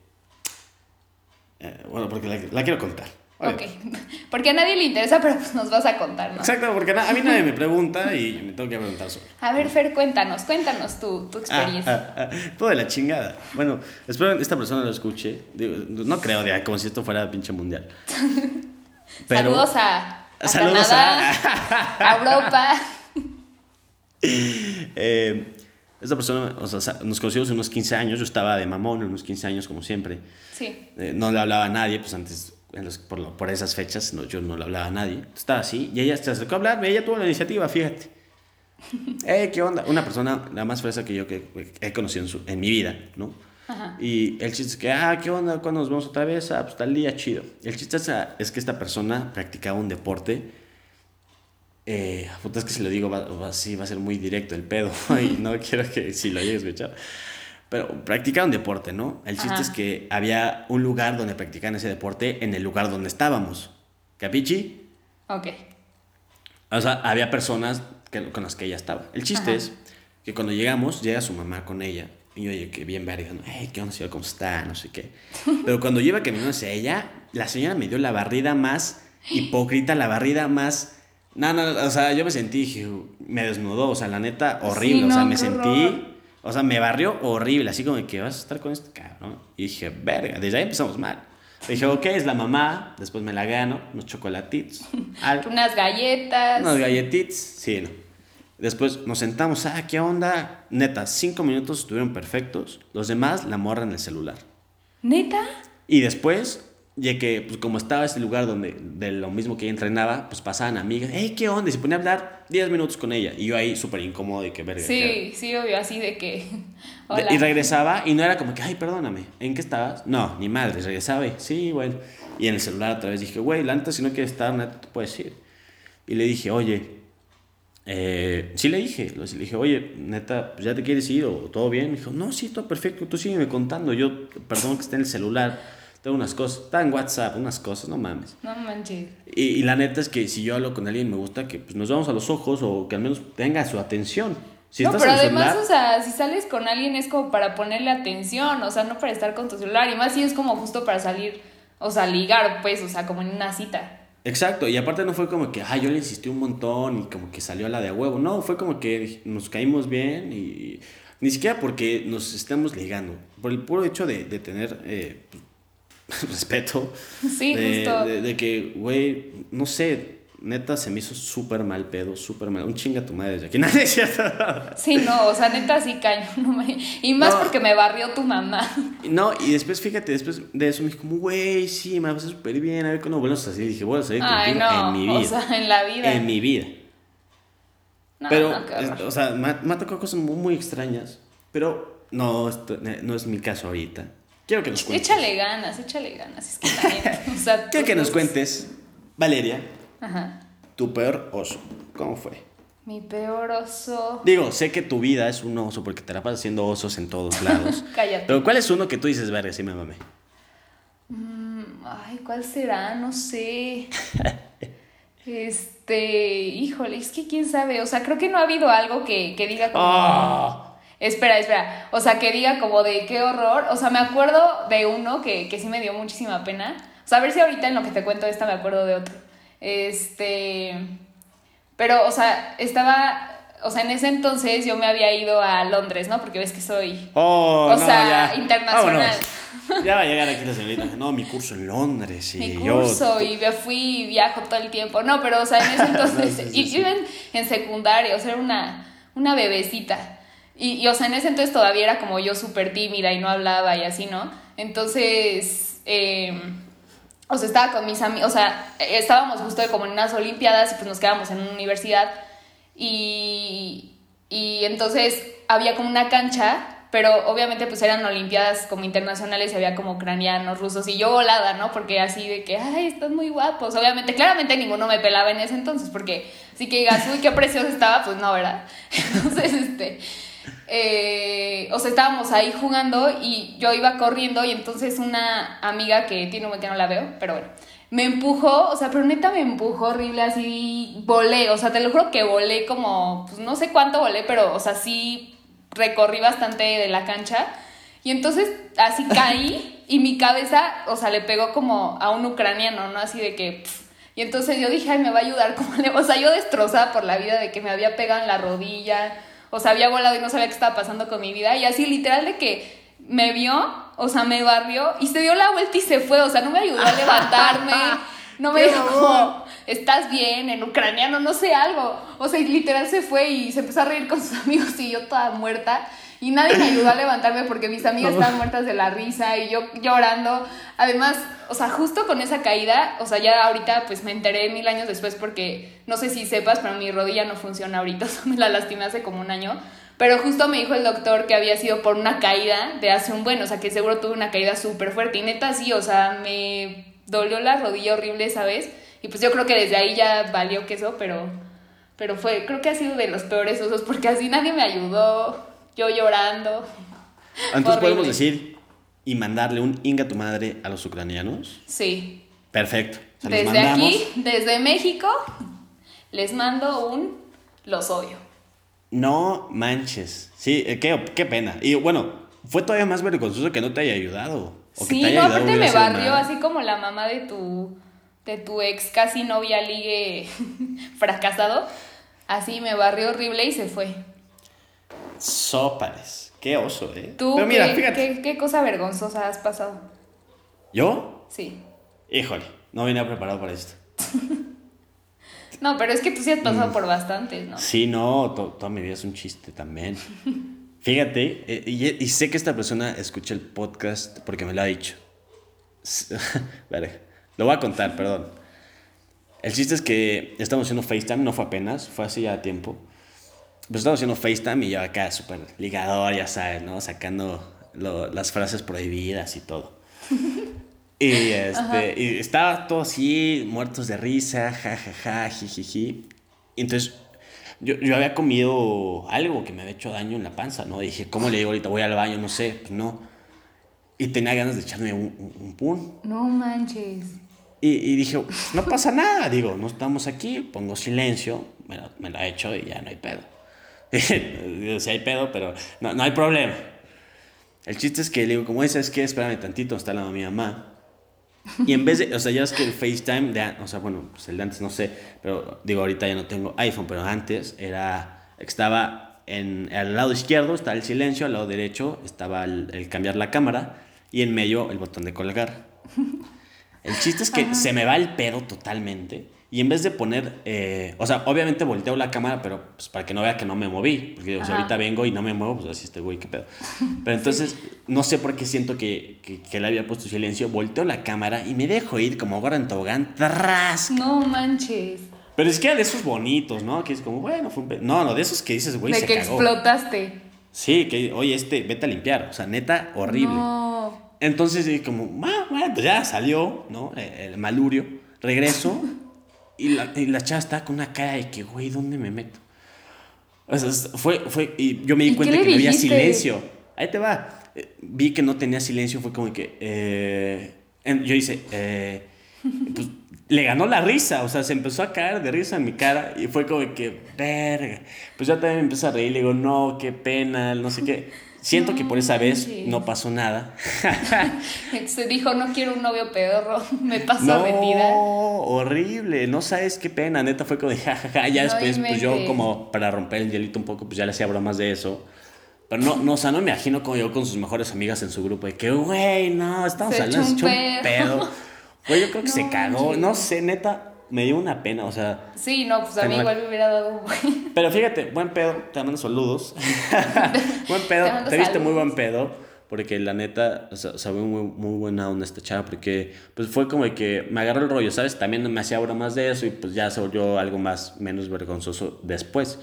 eh, bueno, porque la, la quiero contar. Ok, porque a nadie le interesa, pero pues nos vas a contar, ¿no? Exacto, porque a mí nadie me pregunta y me tengo que preguntar solo. A ver, Fer, cuéntanos, cuéntanos tu, tu experiencia. Ah, ah, ah, todo de la chingada. Bueno, espero que esta persona lo escuche. Digo, no creo, de- como si esto fuera pinche mundial. Pero, Saludos a, a Saludos Canadá, a... Europa. eh, esta persona, o sea, nos conocimos unos 15 años. Yo estaba de mamón, unos 15 años, como siempre. Sí, Eh, no le hablaba a nadie, pues antes, en los- por, lo- por esas fechas, no, yo no le hablaba a nadie. Estaba así, y ella se acercó a hablarme, ella tuvo la iniciativa, fíjate. Eh, ¿qué onda? Una persona, la más fresa que yo que he conocido en, su- en mi vida, ¿no? Ajá. Y el chiste es que, ah, ¿qué onda? ¿Cuándo nos vemos otra vez? Ah, pues tal día, chido. El chiste es, es que esta persona practicaba un deporte. Eh, puta, es que si lo digo, va, va- sí, va a ser muy directo el pedo. y no quiero que si lo llegues a escuchar. Pero practicaba un deporte, ¿no? El chiste Ajá. es que había un lugar donde practicaban ese deporte en el lugar donde estábamos. ¿Capichi? ok. O sea, había personas que, con las que ella estaba. El chiste Ajá. es que cuando llegamos, llega su mamá con ella. Y yo, oye, que bien verga, ¿no? Hey, ¿qué onda, señora? ¿Cómo está? No sé qué. Pero cuando yo iba caminando hacia ella, la señora me dio la barrida más hipócrita, la barrida más... No, no, o sea, yo me sentí, me desnudó, o sea, la neta, horrible. Sí, o sea, no, me sentí... O sea, me barrió horrible, así como que vas a estar con este cabrón. Y dije, verga, desde ahí empezamos mal. Dije, ok, es la mamá, después me la gano, unos chocolatitos, algo. Unas galletas. Unas galletitas, sí, no. Después nos sentamos, ah, ¿qué onda? Neta, cinco minutos estuvieron perfectos. Los demás, la morra en el celular. ¿Neta? Y después, ya que, pues como estaba ese lugar donde, de lo mismo que ella entrenaba, pues pasaban amigas, hey, ¿qué onda? Y se ponía a hablar 10 minutos con ella. Y yo ahí súper incómodo de que verga. ¿qué Sí, sí, obvio, así de que... Hola. Y regresaba y no era como que, ay, perdóname, ¿en qué estabas? No, ni madre, regresaba y, sí, bueno. Y en el celular otra vez dije, güey, la neta, si no quieres estar, neta, te puedes ir. Y le dije, oye, eh, sí le dije, le dije, oye, neta, pues, ¿ya te quieres ir o todo bien? Me dijo, no, sí, todo perfecto, tú sígueme contando. Yo, perdón que esté en el celular, tengo unas cosas, está en WhatsApp, unas cosas, no mames. No manches. Y, y la neta es que si yo hablo con alguien, me gusta que pues, nos vamos a los ojos o que al menos tenga su atención. Si no, estás pero además, celular, o sea, si sales con alguien es como para ponerle atención, o sea, no para estar con tu celular. Y más si es como justo para salir, o sea, ligar, pues, o sea, como en una cita. Exacto, y aparte no fue como que, ay, yo le insistí un montón y como que salió la de a huevo. No, fue como que nos caímos bien y ni siquiera porque nos estamos ligando. Por el puro hecho de, de tener eh, respeto. Sí, de, justo. De, de que, güey, no sé, neta se me hizo súper mal pedo, súper mal. Un chinga tu madre desde aquí. Nada, es cierto. Sí, no, o sea, neta sí caño. no me- Y más No. porque me barrió tu mamá. No, y después, fíjate, después de eso me dijo como, güey, sí, me va a pasar súper bien, a ver cuándo vuelves a salir. Dije, voy a salir Ay, contigo no, en mi vida. o sea, en la vida. en mi vida. No, pero, no, o sea, me, ha- me ha tocado cosas muy, muy extrañas. Pero no, esto- no es mi caso ahorita. Quiero que nos cuentes. Échale ganas, échale ganas. Es que también, o sea, Quiero que nos cuentes, Valeria, Ajá. tu peor oso. ¿Cómo fue? Mi peor oso. Digo, sé que tu vida es un oso porque te la pasas haciendo osos en todos lados. Cállate. Pero ¿cuál es uno que tú dices, verga, sí me mamé? Mm, ay, ¿cuál será? No sé. este, híjole, es que quién sabe. O sea, creo que no ha habido algo que, que diga como. ¡Ah! Espera, espera. O sea, que diga como de qué horror. O sea, me acuerdo de uno que, que sí me dio muchísima pena. O sea, a ver si ahorita en lo que te cuento esta me acuerdo de otro. Este. Pero, o sea, estaba. O sea, en ese entonces yo me había ido a Londres, ¿no? Porque ves que soy. Oh, o no, sea, ya. internacional. Vámonos. Ya va a llegar aquí la señorita. No, mi curso en Londres. Y mi yo- curso y me fui y viajo todo el tiempo. No, pero, o sea, en ese entonces, Sí, sí, y sí. yo iba en, en secundaria, o sea, era una, una bebecita. Y, y, o sea, en ese entonces todavía era como yo súper tímida y no hablaba y así, ¿no? Entonces, eh, o sea, estaba con mis amigos, o sea, estábamos justo como en unas olimpiadas y pues nos quedamos en una universidad y, y entonces había como una cancha, pero obviamente pues eran olimpiadas como internacionales y había como ucranianos, rusos y yo volada, ¿no? Porque así de que, ay, están muy guapos. Obviamente, claramente ninguno me pelaba en ese entonces porque así que digas, uy, qué precioso estaba, pues no, ¿verdad? Entonces, este... eh, o sea, estábamos ahí jugando y yo iba corriendo y entonces una amiga que tiene un buen que no la veo, pero bueno, me empujó, o sea, pero neta me empujó horrible, así volé, o sea, te lo juro que volé como, pues no sé cuánto volé, pero, o sea, sí recorrí bastante de la cancha y entonces así caí y mi cabeza, o sea, le pegó como a un ucraniano, ¿no? Así de que... pff, y entonces yo dije, ay, me va a ayudar, como le... o sea, yo destrozada por la vida de que me había pegado en la rodilla, o sea, había volado y no sabía qué estaba pasando con mi vida, y así literal de que me vio, o sea, me barrió y se dio la vuelta y se fue, o sea, no me ayudó a levantarme, no me ¡Qué dijo como, estás bien, en ucraniano, no sé, algo, o sea, y literal se fue y se empezó a reír con sus amigos y yo toda muerta. Y nadie me ayudó a levantarme porque mis amigas estaban muertas de la risa y yo llorando. Además, o sea, justo con esa caída, o sea, ya ahorita pues me enteré mil años después porque no sé si sepas, pero mi rodilla no funciona ahorita, o sea, me la lastimé hace como un año. Pero justo me dijo el doctor que había sido por una caída de hace un buen, o sea, que seguro tuve una caída súper fuerte. Y neta, sí, o sea, me dolió la rodilla horrible, ¿sabes? Y pues yo creo que desde ahí ya valió queso, pero, pero fue, creo que ha sido de los peores osos porque así nadie me ayudó, yo llorando. Entonces podemos decir y mandarle un inga a tu madre a los ucranianos. Sí. Perfecto. Se Desde aquí, desde México, les mando un los odio. No manches. Sí, eh, qué, qué pena. Y bueno, fue todavía más vergonzoso que no te haya ayudado. O que Sí, te haya no, ayudado aparte me barrió mal. así como la mamá de tu, de tu ex casi novia ligue fracasado. Así me barrió horrible y se fue. Sópales. Qué oso, ¿eh? ¿Tú Pero mira, qué, fíjate. qué- qué cosa vergonzosa has pasado? ¿Yo? Sí. Híjole, no venía preparado para esto. No, pero es que tú sí has Mm. pasado por bastantes, ¿no? Sí, no, to- toda mi vida es un chiste también. Fíjate, eh, y, y sé que esta persona escucha el podcast porque me lo ha dicho. Verga, lo voy a contar, perdón. El chiste es que estamos haciendo FaceTime, no fue apenas, fue hace ya tiempo. Pues estamos haciendo FaceTime y yo acá súper ligador, ya sabes, ¿no? Sacando lo- las frases prohibidas y todo. Y, este, y estaba todo así, muertos de risa, jajaja, jijiji. Y entonces yo, yo había comido algo que me había hecho daño en la panza, ¿no? dije, ¿cómo le digo ahorita? Voy al baño, no sé, pues no. Y tenía ganas de echarme un, un, un pun. No manches. Y, y dije, no pasa nada, digo, no estamos aquí, pongo silencio, me lo, me lo echo y ya no hay pedo. Sí hay pedo, pero no, no hay problema. El chiste es que le digo, como esa es que espérame tantito, está la mi mamá. Y en vez de, o sea, ya es que el FaceTime, de, o sea, bueno, pues el de antes no sé, pero digo, ahorita ya no tengo iPhone, pero antes era, estaba en, al lado izquierdo, está el silencio, al lado derecho estaba el, el cambiar la cámara y en medio el botón de colgar. El chiste es que se me va el pedo totalmente. Y en vez de poner, eh, o sea, obviamente volteo la cámara, pero pues para que no vea que no me moví. Porque Ajá. ahorita vengo y no me muevo, pues así este güey, qué pedo. Pero entonces, no sé por qué siento que, que, que le había puesto silencio. Volteo la cámara y me dejo ir como ahora en tobogán. ¡tras! No manches. Pero es que era de esos bonitos, ¿no? Que es como, bueno, fue un pedo. No, no, de esos que dices, güey, de se que cagó. explotaste. Sí, que, oye, este, vete a limpiar. O sea, neta, horrible. No. Entonces, como, ah, bueno, pues ya salió, ¿no? El malurio. Regreso Y la, y la chava estaba con una cara de que, güey, ¿dónde me meto? O sea, fue, fue, y yo me di ¿Y cuenta que no había silencio. Ahí te va. Eh, Vi que no tenía silencio, fue como que, eh, yo hice, eh, pues, le ganó la risa, o sea, se empezó a caer de risa en mi cara y fue como que, verga. Pues yo también me empecé a reír, le digo, no, qué pena, no sé qué. Siento que por esa vez manches. no pasó nada. Se dijo, no quiero un novio pedorro, me paso No, a retirar. horrible, no sabes qué pena, neta fue como de jajaja, ya No después pues yo como para romper el hielito un poco, pues ya le hacía bromas de eso. Pero no, no, o sea, no me imagino como yo con sus mejores amigas en su grupo de que, güey, no, estamos Se hablando, se echó un pedo. Güey, yo creo que se cagó, no sé, neta, me dio una pena, o sea. Sí, no, pues a mí igual me hubiera dado. Pero fíjate, buen pedo, te mando saludos. buen pedo, Te te, viste muy buen pedo. Porque la neta, o sea, sabe muy, muy buena onda esta chava. Porque pues fue como que me agarró el rollo, ¿sabes? También me hacía bromas de eso y pues ya se volvió algo más, menos vergonzoso después.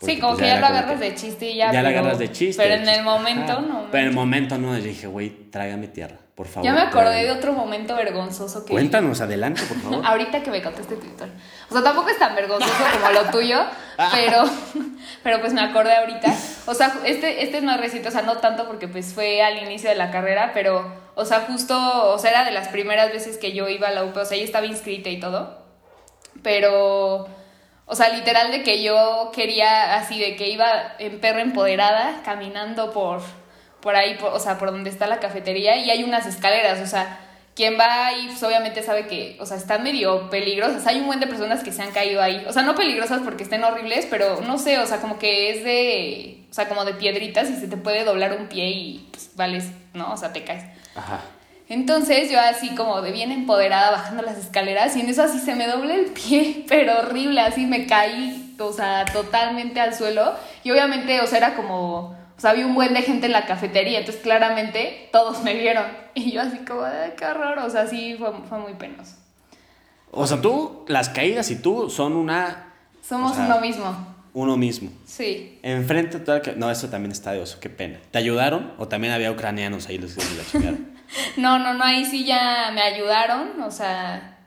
Porque, Sí, como pues, que ya, era lo agarras que- de chiste y ya. Ya pero- agarras de chiste. Pero en el momento no. Pero en el momento no, yo dije, güey, trágame tierra, por favor. Ya me acordé de otro momento vergonzoso que. Cuéntanos, adelante, por favor. Ahorita que me contaste tu historia. O sea, tampoco es tan vergonzoso como lo tuyo, pero, pero pues me acordé ahorita. O sea, este, este es más reciente, o sea, no tanto porque pues fue al inicio de la carrera, pero, o sea, justo, o sea, era de las primeras veces que yo iba a la UP, o sea, yo estaba inscrita y todo, pero, o sea, literal de que yo quería, así, de que iba en perra empoderada, caminando por, por ahí, por- o sea, por donde está la cafetería, y hay unas escaleras, o sea, quien va ahí, pues obviamente sabe que, o sea, están medio peligrosas. Hay un buen de personas que se han caído ahí. O sea, no peligrosas porque estén horribles, pero no sé, o sea, como que es de, o sea, como de piedritas y se te puede doblar un pie y pues vales, ¿no? O sea, te caes. Ajá. Entonces yo así como de bien empoderada bajando las escaleras y en eso así se me doble el pie, pero horrible, así me caí, o sea, totalmente al suelo. Y obviamente, o sea, era como, o sea, había un buen de gente en la cafetería, entonces claramente todos me vieron. Y yo así como, "Ay, qué horror, o sea, sí fue, fue muy penoso. O sea, tú, las caídas y tú son una. Somos o sea, uno mismo, Uno mismo. sí. Enfrente de toda la No, eso también está de oso, qué pena. ¿Te ayudaron? ¿O también había ucranianos ahí los que la chingaron? No, no, no, ahí sí ya me ayudaron, o sea,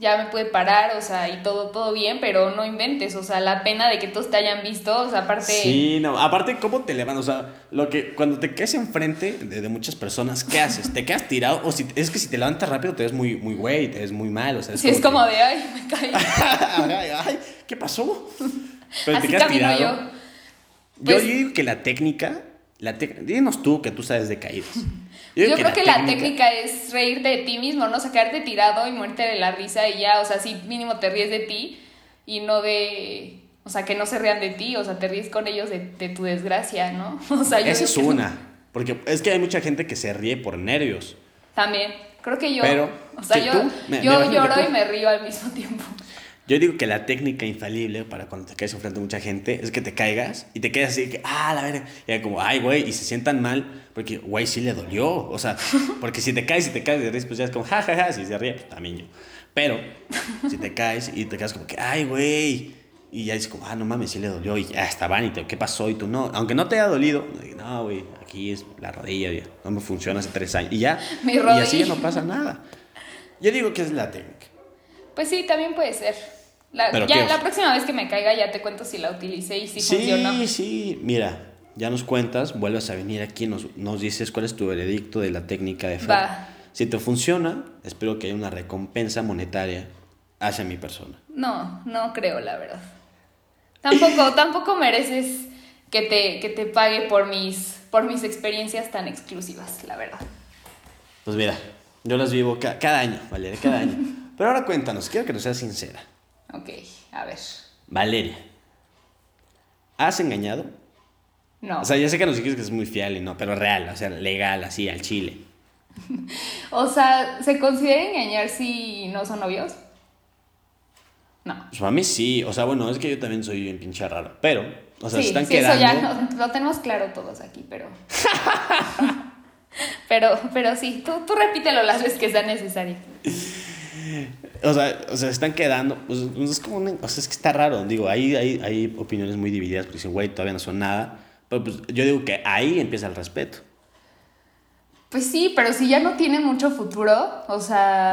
ya me pude parar, o sea, y todo, todo bien, pero no inventes, o sea, la pena de que todos te hayan visto, o sea, aparte... Sí, no. Aparte, ¿cómo te levantas? O sea, lo que, cuando te caes enfrente de, de muchas personas, ¿qué haces? ¿Te quedas tirado? O si, es que si te levantas rápido te ves muy, muy güey, te ves muy mal. O sea, Sí, es como de, ay, me caí. ay, ay, ¿qué pasó? Pero Así te quedas tirado. yo. Yo Pues- digo que la técnica, la tec- dinos tú que tú sabes de caídas. Yo, creo que la técnica es reírte de ti mismo, ¿no? O sea, quedarte tirado y muerte de la risa y ya, o sea, sí, mínimo te ríes de ti y no de... O sea, que no se rían de ti, o sea, te ríes con ellos de, de tu desgracia, ¿no? O sea, yo Esa es una. Porque es que hay mucha gente que se ríe por nervios. También, creo que yo... Pero, o sea, yo, tú, me- me yo lloro y me río al mismo tiempo. Yo digo que la técnica infalible para cuando te caes enfrente de mucha gente es que te caigas y te quedas así que, ah, la verga. Y como, ay, güey, y se sientan mal porque, güey, sí le dolió. O sea, porque si te caes y te caes de risa, pues ya es como, ja, ja, ja, si se ríe, pues también yo. Pero, si te caes y te quedas como que, ay, güey. Y ya dices como, ah, no mames, sí le dolió. Y ya estaban y te, ¿qué pasó? Y tú no. Aunque no te haya dolido, no, güey, aquí es la rodilla, ya, no me funciona hace tres años. Y ya. Mi Y así ya no pasa nada. Yo digo que es la técnica. Pues sí, también puede ser. La, Pero ya, la próxima vez que me caiga ya te cuento si la utilicé y si Sí, funcionó. sí, mira, ya nos cuentas, vuelves a venir aquí, nos, nos dices cuál es tu veredicto de la técnica de Fer. Va. Si te funciona, espero que haya una recompensa monetaria hacia mi persona. No, no creo, la verdad. Tampoco, tampoco mereces que te, que te pague por mis, por mis experiencias tan exclusivas, la verdad. Pues mira, yo las vivo ca- cada año, Valeria, cada año. Pero ahora cuéntanos, quiero que nos seas sincera. Ok, a ver. Valeria, ¿has engañado? No. O sea, ya sé que nos dijiste que es muy fiel y no, pero real, o sea, legal, así, al chile. O sea, ¿se considera engañar si no son novios? No. Pues para mí sí, o sea, bueno, es que yo también soy bien pinche raro, pero, o sea, sí, se están sí, quedando... eso ya no- lo tenemos claro todos aquí, pero. pero, pero sí, tú, tú repítelo las veces que sea necesario. O sea, o sea, están quedando. Pues, es como una- o sea, es que está raro. Digo, ahí hay, hay opiniones muy divididas porque dicen, güey, todavía no son nada. Pero pues yo digo que ahí empieza el respeto. Pues sí, pero si ya no tiene mucho futuro, o sea...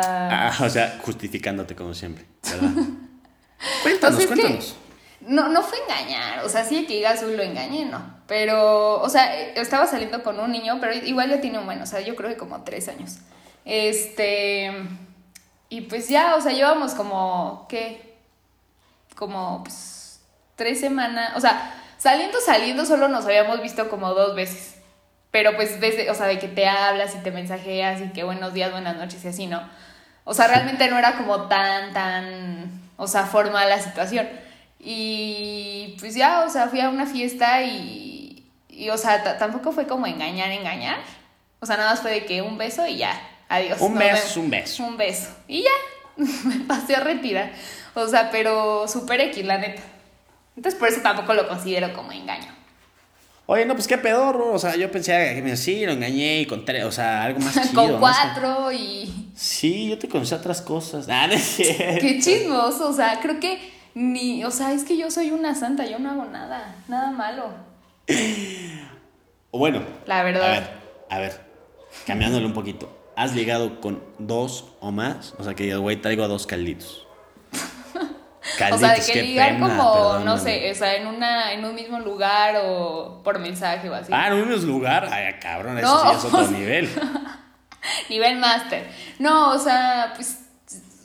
Ah, o sea, justificándote como siempre, ¿verdad? cuéntanos, O sea, es que- cuéntanos. No, no fue engañar, o sea, sí que digas, uy, lo engañé, no. Pero, o sea, estaba saliendo con un niño, pero igual ya tiene un bueno, o sea, yo creo que como tres años. Este, y pues ya, o sea, llevamos como, ¿qué? Como, pues, tres semanas, o sea, saliendo, saliendo, solo nos habíamos visto como dos veces. Pero pues, desde, o sea, de que te hablas y te mensajeas y que buenos días, buenas noches y así, ¿no? O sea, realmente no era como tan, tan, o sea, formal la situación. Y pues ya, o sea, fui a una fiesta y, y o sea, ta- tampoco fue como engañar, engañar. O sea, nada más fue de que un beso y ya, adiós. Un beso un beso. Un beso. Y ya, me pasé a retirar. O sea, pero súper X, la neta. Entonces por eso tampoco lo considero como engaño. Oye, no, pues qué pedorro. O sea, yo pensé que me- sí, lo engañé y con tres, o sea, algo más chido. Con cuatro y... Sí, yo te conocí otras cosas. Ah, no es. Qué chismoso, o sea, creo que ni, o sea, es que yo soy una santa, yo no hago nada, nada malo. O Bueno, La verdad. A ver, a ver, cambiándole un poquito. ¿Has llegado con dos o más? O sea, que digas, güey, traigo a dos calditos. o sea, de que ligar pena, como, no sé, o sea, en una, en un mismo lugar o por mensaje o así. Ah, en un mismo lugar. Ay, cabrón, eso No. sí es otro nivel. Nivel máster. No, o sea, pues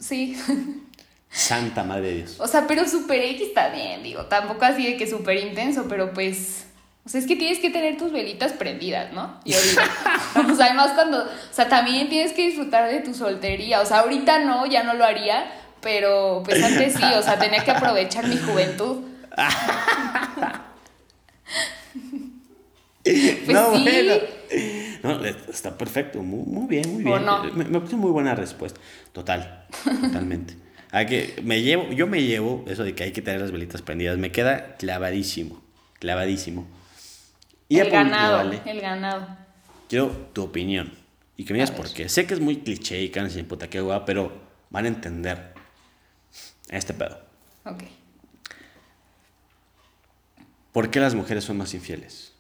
sí. Santa madre de Dios. O sea, pero super X está bien, digo, tampoco así de que súper intenso, pero pues, o sea, es que tienes que tener tus velitas prendidas, ¿no? Yo digo, o sea, además cuando, o sea, también tienes que disfrutar de tu soltería, o sea, ahorita no, ya no lo haría, pero pues antes sí, o sea, tenía que aprovechar mi juventud. Pues no, sí. bueno. No, está perfecto. Muy, muy bien, muy ¿O bien. no? Me, me parece muy buena respuesta. Total, totalmente. Hay que, me llevo, yo me llevo eso de que hay que tener las velitas prendidas. Me queda clavadísimo. Clavadísimo. Y el ganado, vale, el ganado. quiero tu opinión. Y que me digas por qué. Sé que es muy cliché y decir, puta, qué guay, pero van a entender este pedo. Ok. ¿Por qué las mujeres son más infieles?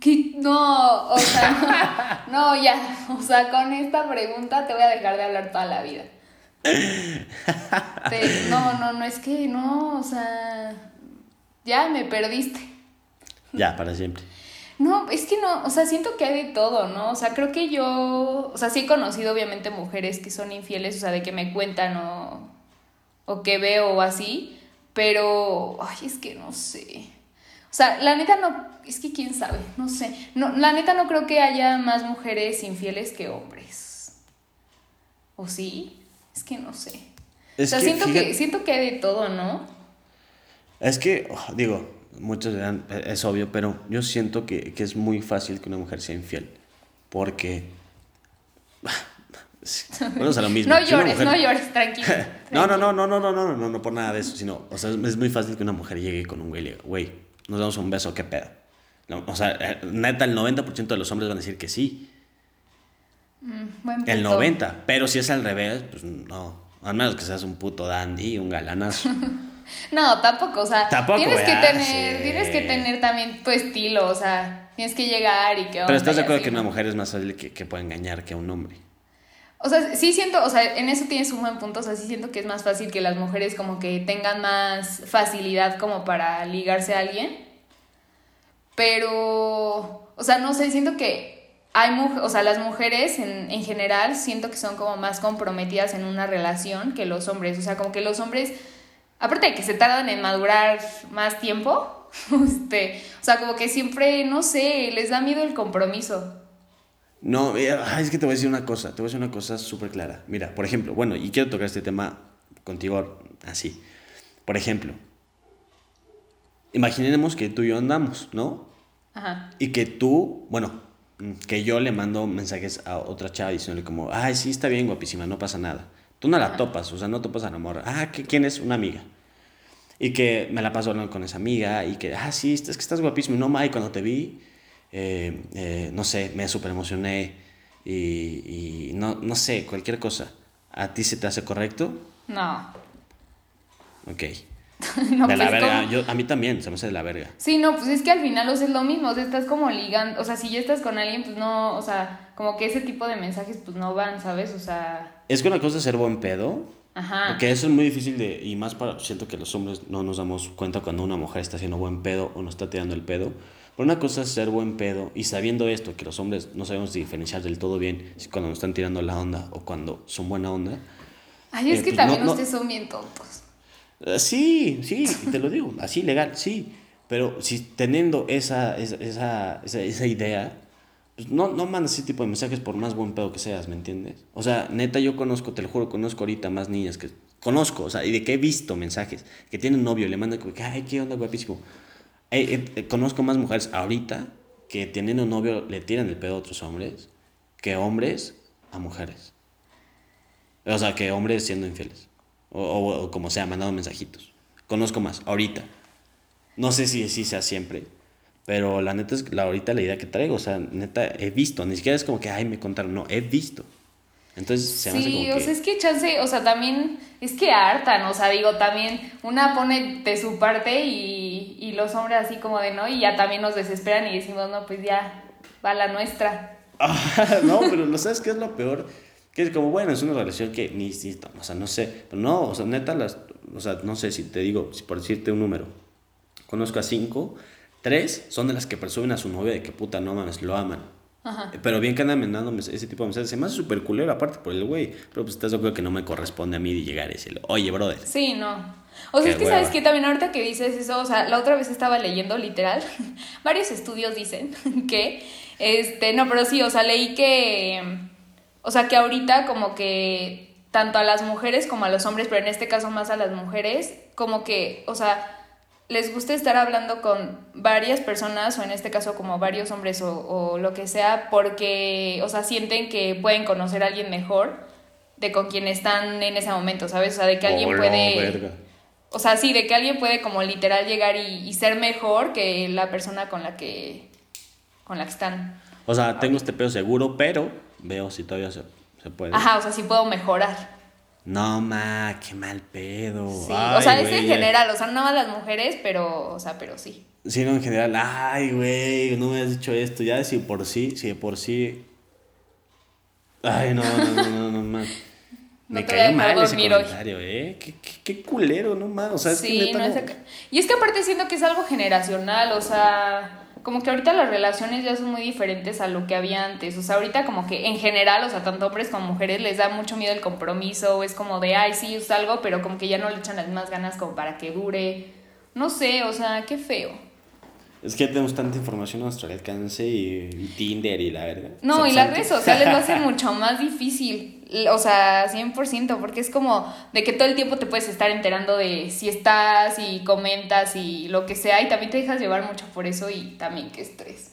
¿Qué? No, o sea, no, ya, o sea, con esta pregunta te voy a dejar de hablar toda la vida. Te- no, no, no, es que no, o sea, ya me perdiste. Ya, para siempre. No, es que no, o sea, siento que hay de todo, ¿no? O sea, creo que yo, o sea, sí he conocido obviamente mujeres que son infieles, o sea, de que me cuentan o, o que veo o así, pero, ay, es que no sé. O sea, la neta no, es que quién sabe, no sé. No, la neta no creo que haya más mujeres infieles que hombres. ¿O sí? Es que no sé. Es o sea, que, siento, fíjate- que, siento que hay de todo, ¿no? Es que, oh, digo, muchos dirán, "Eh, es obvio, pero yo siento que, que es muy fácil que una mujer sea infiel. Porque. Bueno, es a lo mismo. No llores, mujer- no llores, tranquilo. No, no, no, no, no, no, no, no, no, no por nada de eso, sino, o sea, es, muy fácil que una mujer llegue con un güey y le diga, güey, nos damos un beso, ¿qué pedo? No, o sea, eh, neta, el 90% de los hombres van a decir que sí, Mm, el punto. 90%, pero si es al revés, pues no, al menos que seas un puto dandy, un galanazo. No, tampoco, o sea, Tampoco, tienes que tener, Sí. tienes que tener también tu estilo, o sea, tienes que llegar y que Pero estás de acuerdo que una mujer es más fácil que, que pueda engañar que un hombre. O sea, sí siento, o sea, en eso tienes un buen punto, o sea, sí siento que es más fácil que las mujeres como que tengan más facilidad como para ligarse a alguien. Pero, o sea, no sé, siento que hay mujeres, o sea, las mujeres en, en general siento que son como más comprometidas en una relación que los hombres. O sea, como que los hombres, aparte de que se tardan en madurar más tiempo, este, o sea, como que siempre, no sé, les da miedo el compromiso. No, eh, es que te voy a decir una cosa, te voy a decir una cosa súper clara. Mira, por ejemplo, bueno, y quiero tocar este tema contigo así. Por ejemplo, imaginemos que tú y yo andamos, ¿no? Ajá. Y que tú, bueno, que yo le mando mensajes a otra chava diciéndole como, ay, sí, está bien, guapísima, no pasa nada. Tú no la topas, o sea, no topas a la morra. Ah, ¿qué- ¿quién es? Una amiga. Y que me la paso hablando con esa amiga y que, ah, sí, es que estás guapísimo. Y no, May, cuando te vi, eh, eh, no sé, me súper emocioné y, y no, no sé, cualquier cosa. ¿A ti se te hace correcto? No. Ok. no de la pues, verga. ¿cómo? Yo, a mí también, se me hace de la verga. Sí, no, pues es que al final, o sea, es lo mismo, o sea, estás como ligando, o sea, si ya estás con alguien, pues no, o sea, como que ese tipo de mensajes pues no van, ¿sabes? O sea, Es que una cosa es ser buen pedo, ajá. porque eso es muy difícil de, y más para, siento que los hombres no nos damos cuenta cuando una mujer está haciendo buen pedo o nos está tirando el pedo. Pero una cosa es ser buen pedo y sabiendo esto, que los hombres no sabemos diferenciar del todo bien si cuando nos están tirando la onda o cuando son buena onda. Ay, es eh, que pues, también no- no- ustedes son bien tontos. Eh, Sí, sí, te lo digo, así legal, sí. Pero si teniendo esa, esa, esa, esa idea, pues no, no mandas ese tipo de mensajes por más buen pedo que seas, ¿me entiendes? O sea, neta, yo conozco, te lo juro, conozco ahorita más niñas que. Conozco, o sea, y de que he visto mensajes que tienen novio, le mandan ay, qué onda, guapísimo. Conozco más mujeres ahorita que teniendo novio le tiran el pedo a otros hombres que hombres a mujeres. O sea, que hombres siendo infieles. O, o- o como sea, mandando mensajitos. Conozco más, ahorita. No sé si así sea siempre. Pero la neta es la ahorita la idea que traigo. O sea, neta, he visto. Ni siquiera es como que, ay, me contaron. No, he visto. Entonces se me hace Sí, como o que... sea, es que chance, o sea, también, es que hartan, o sea, digo, también una pone de su parte y, y los hombres así como de no, y ya también nos desesperan y decimos, no, pues ya, va la nuestra. No, pero ¿no sabes qué es lo peor? Que es como, bueno, es una relación que ni, ni- o sea, no sé, pero no, o sea, neta, las, o sea, no sé si te digo, si por decirte un número, conozco a cinco, tres son de las que presumen a su novia de que puta, no mames, lo aman. Ajá. Pero bien que andan mandándome ese tipo de mensajes, se me hace súper culero aparte por el güey, pero pues estás de acuerdo que no me corresponde a mí de llegar y decirle, oye, brother, Sí, no. O sea, Qué es que sabes que también ahorita que dices eso, o sea, la otra vez estaba leyendo literal, varios estudios dicen que, este, no, pero sí, o sea, leí que, o sea, que ahorita como que tanto a las mujeres como a los hombres, pero en este caso más a las mujeres, como que, o sea, les gusta estar hablando con varias personas, o en este caso como varios hombres o, o lo que sea, porque, o sea, sienten que pueden conocer a alguien mejor de con quien están en ese momento, ¿sabes? O sea, de que alguien "Oh, no, puede... verga". O sea, sí, de que alguien puede como literal llegar y, y ser mejor que la persona con la que con la que están. O sea, tengo este pedo seguro, pero veo si todavía se, se puede. Ajá, o sea, sí puedo mejorar. No, ma, qué mal pedo. Sí, Ay, o sea, es en general, o sea, no más las mujeres, pero, o sea, pero sí. Sí, no, en general, ay, güey, no me has dicho esto. Ya de si por sí, si por sí. Ay, no, no, no, no, no, man. No Me a cayó mal ese hoy. comentario, ¿eh? Qué, qué, qué culero, no man. O sea, es sí, que neta no es no-. Y es que aparte siento que es algo generacional, o sea, como que ahorita las relaciones ya son muy diferentes a lo que había antes. O sea, ahorita como que en general, o sea, tanto hombres como mujeres les da mucho miedo el compromiso, es como de, ay, sí, es algo, pero como que ya no le echan las mismas ganas como para que dure. No sé, o sea, qué feo. Es que tenemos tanta información a nuestro alcance y, Tinder y la verga. No, y las redes sociales lo hacen mucho más difícil. O sea, 100%, porque es como de que todo el tiempo te puedes estar enterando de si estás y comentas y lo que sea, y también te dejas llevar mucho por eso y también qué estrés.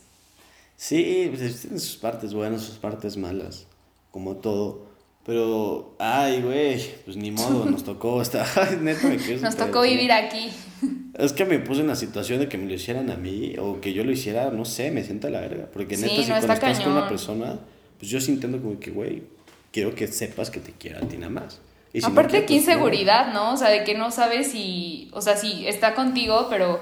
Sí, pues tiene sus partes buenas, sus partes malas, como todo. Pero, ay, güey, pues ni modo, nos tocó. Está, ay, neta, me quedé Nos tocó vivir aquí. Es que me puse en la situación de que me lo hicieran a mí o que yo lo hiciera, no sé, me siento a la verga. Porque Sí, neta, si no, cuando está estás con una persona, pues yo sí intento como que, güey, quiero que sepas que te quiero a ti nada más. Si Aparte, qué pues, inseguridad, ¿no? O sea, de que no sabes si, o sea, si está contigo, pero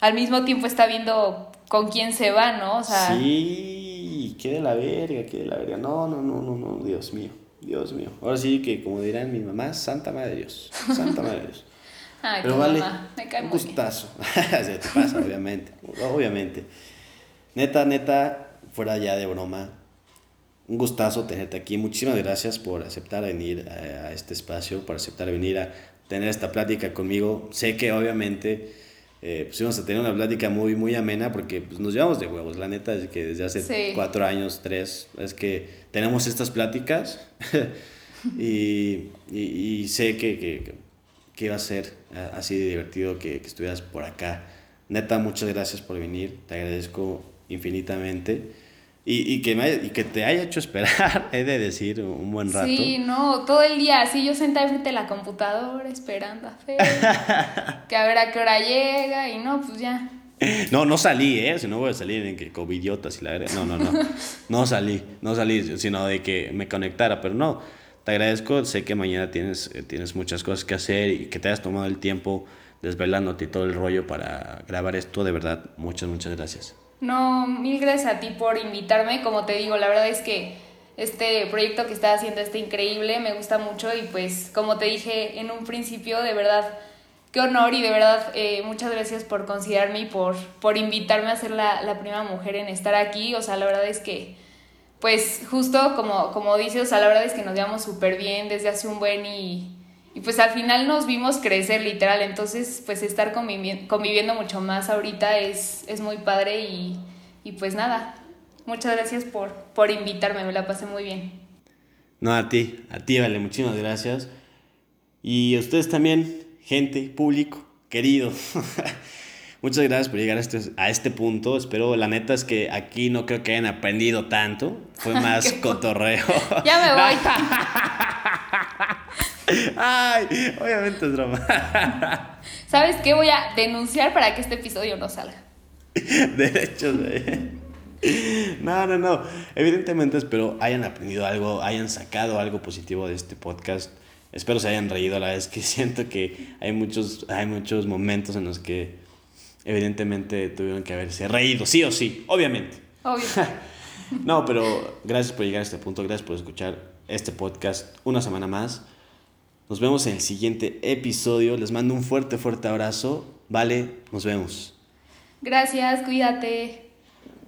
al mismo tiempo está viendo con quién se va, ¿no? O sea, Sí, qué de la verga, qué de la verga. No, no, no, no, no, Dios mío, Dios mío. Ahora sí que, como dirán mi mamá, Santa Madre de Dios, Santa Madre de Dios. ay, Pero vale, mamá, me cae un gustazo. Se te pasa, obviamente. Obviamente. Neta, neta, fuera ya de broma. Un gustazo tenerte aquí. Muchísimas gracias por aceptar venir a, a este espacio, por aceptar venir a tener esta plática conmigo. Sé que obviamente eh, pues íbamos a tener una plática muy, muy amena porque pues, nos llevamos de huevos. La neta es que desde hace Sí. cuatro años, tres, es que tenemos estas pláticas y, y- y sé que, que, que iba a ser ah, así de divertido que, que estuvieras por acá. Neta, muchas gracias por venir, te agradezco infinitamente. Y, y que me y que te haya hecho esperar, he de decir, un buen rato. Sí, no, todo el día así yo sentada frente a la computadora esperando a Fer, que a ver a qué hora llega y no, pues ya. No, no salí, ¿eh? Si no voy a salir en que covidiotas y la verga. No, no, no. No salí, no salí, sino de que me conectara. Pero no, te agradezco. Sé que mañana tienes, eh, tienes muchas cosas que hacer y que te hayas tomado el tiempo desvelándote y todo el rollo para grabar esto. De verdad, muchas, muchas gracias. No, mil gracias a ti por invitarme. Como te digo, la verdad es que este proyecto que estás haciendo está increíble, me gusta mucho y pues como te dije en un principio, de verdad, qué honor y de verdad eh, muchas gracias por considerarme y por, por invitarme a ser la, la primera mujer en estar aquí. O sea, la verdad es que pues justo como, como dices, o sea, la verdad es que nos llevamos súper bien desde hace un buen y, y, pues al final nos vimos crecer literal, entonces pues estar conviviendo, conviviendo mucho más ahorita es, es muy padre y, y, pues nada, muchas gracias por, por invitarme, me la pasé muy bien. No, a ti, a ti, vale, muchísimas gracias. Y a ustedes también, gente, público, querido. Muchas gracias por llegar a este, a este punto. Espero, la neta es que aquí no creo que hayan aprendido tanto. Fue más cotorreo. ya me voy. Ay, obviamente es drama. ¿Sabes qué? Voy a denunciar para que este episodio no salga. Derechos de... No, no, no. Evidentemente espero hayan aprendido algo, hayan sacado algo positivo de este podcast. Espero se hayan reído. La vez que siento que hay muchos, hay muchos momentos en los que evidentemente tuvieron que haberse reído, sí o sí, obviamente. Obvio. no, pero gracias por llegar a este punto, gracias por escuchar este podcast una semana más. Nos vemos en el siguiente episodio. Les mando un fuerte, fuerte abrazo. Vale, nos vemos. Gracias, cuídate.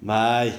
Bye.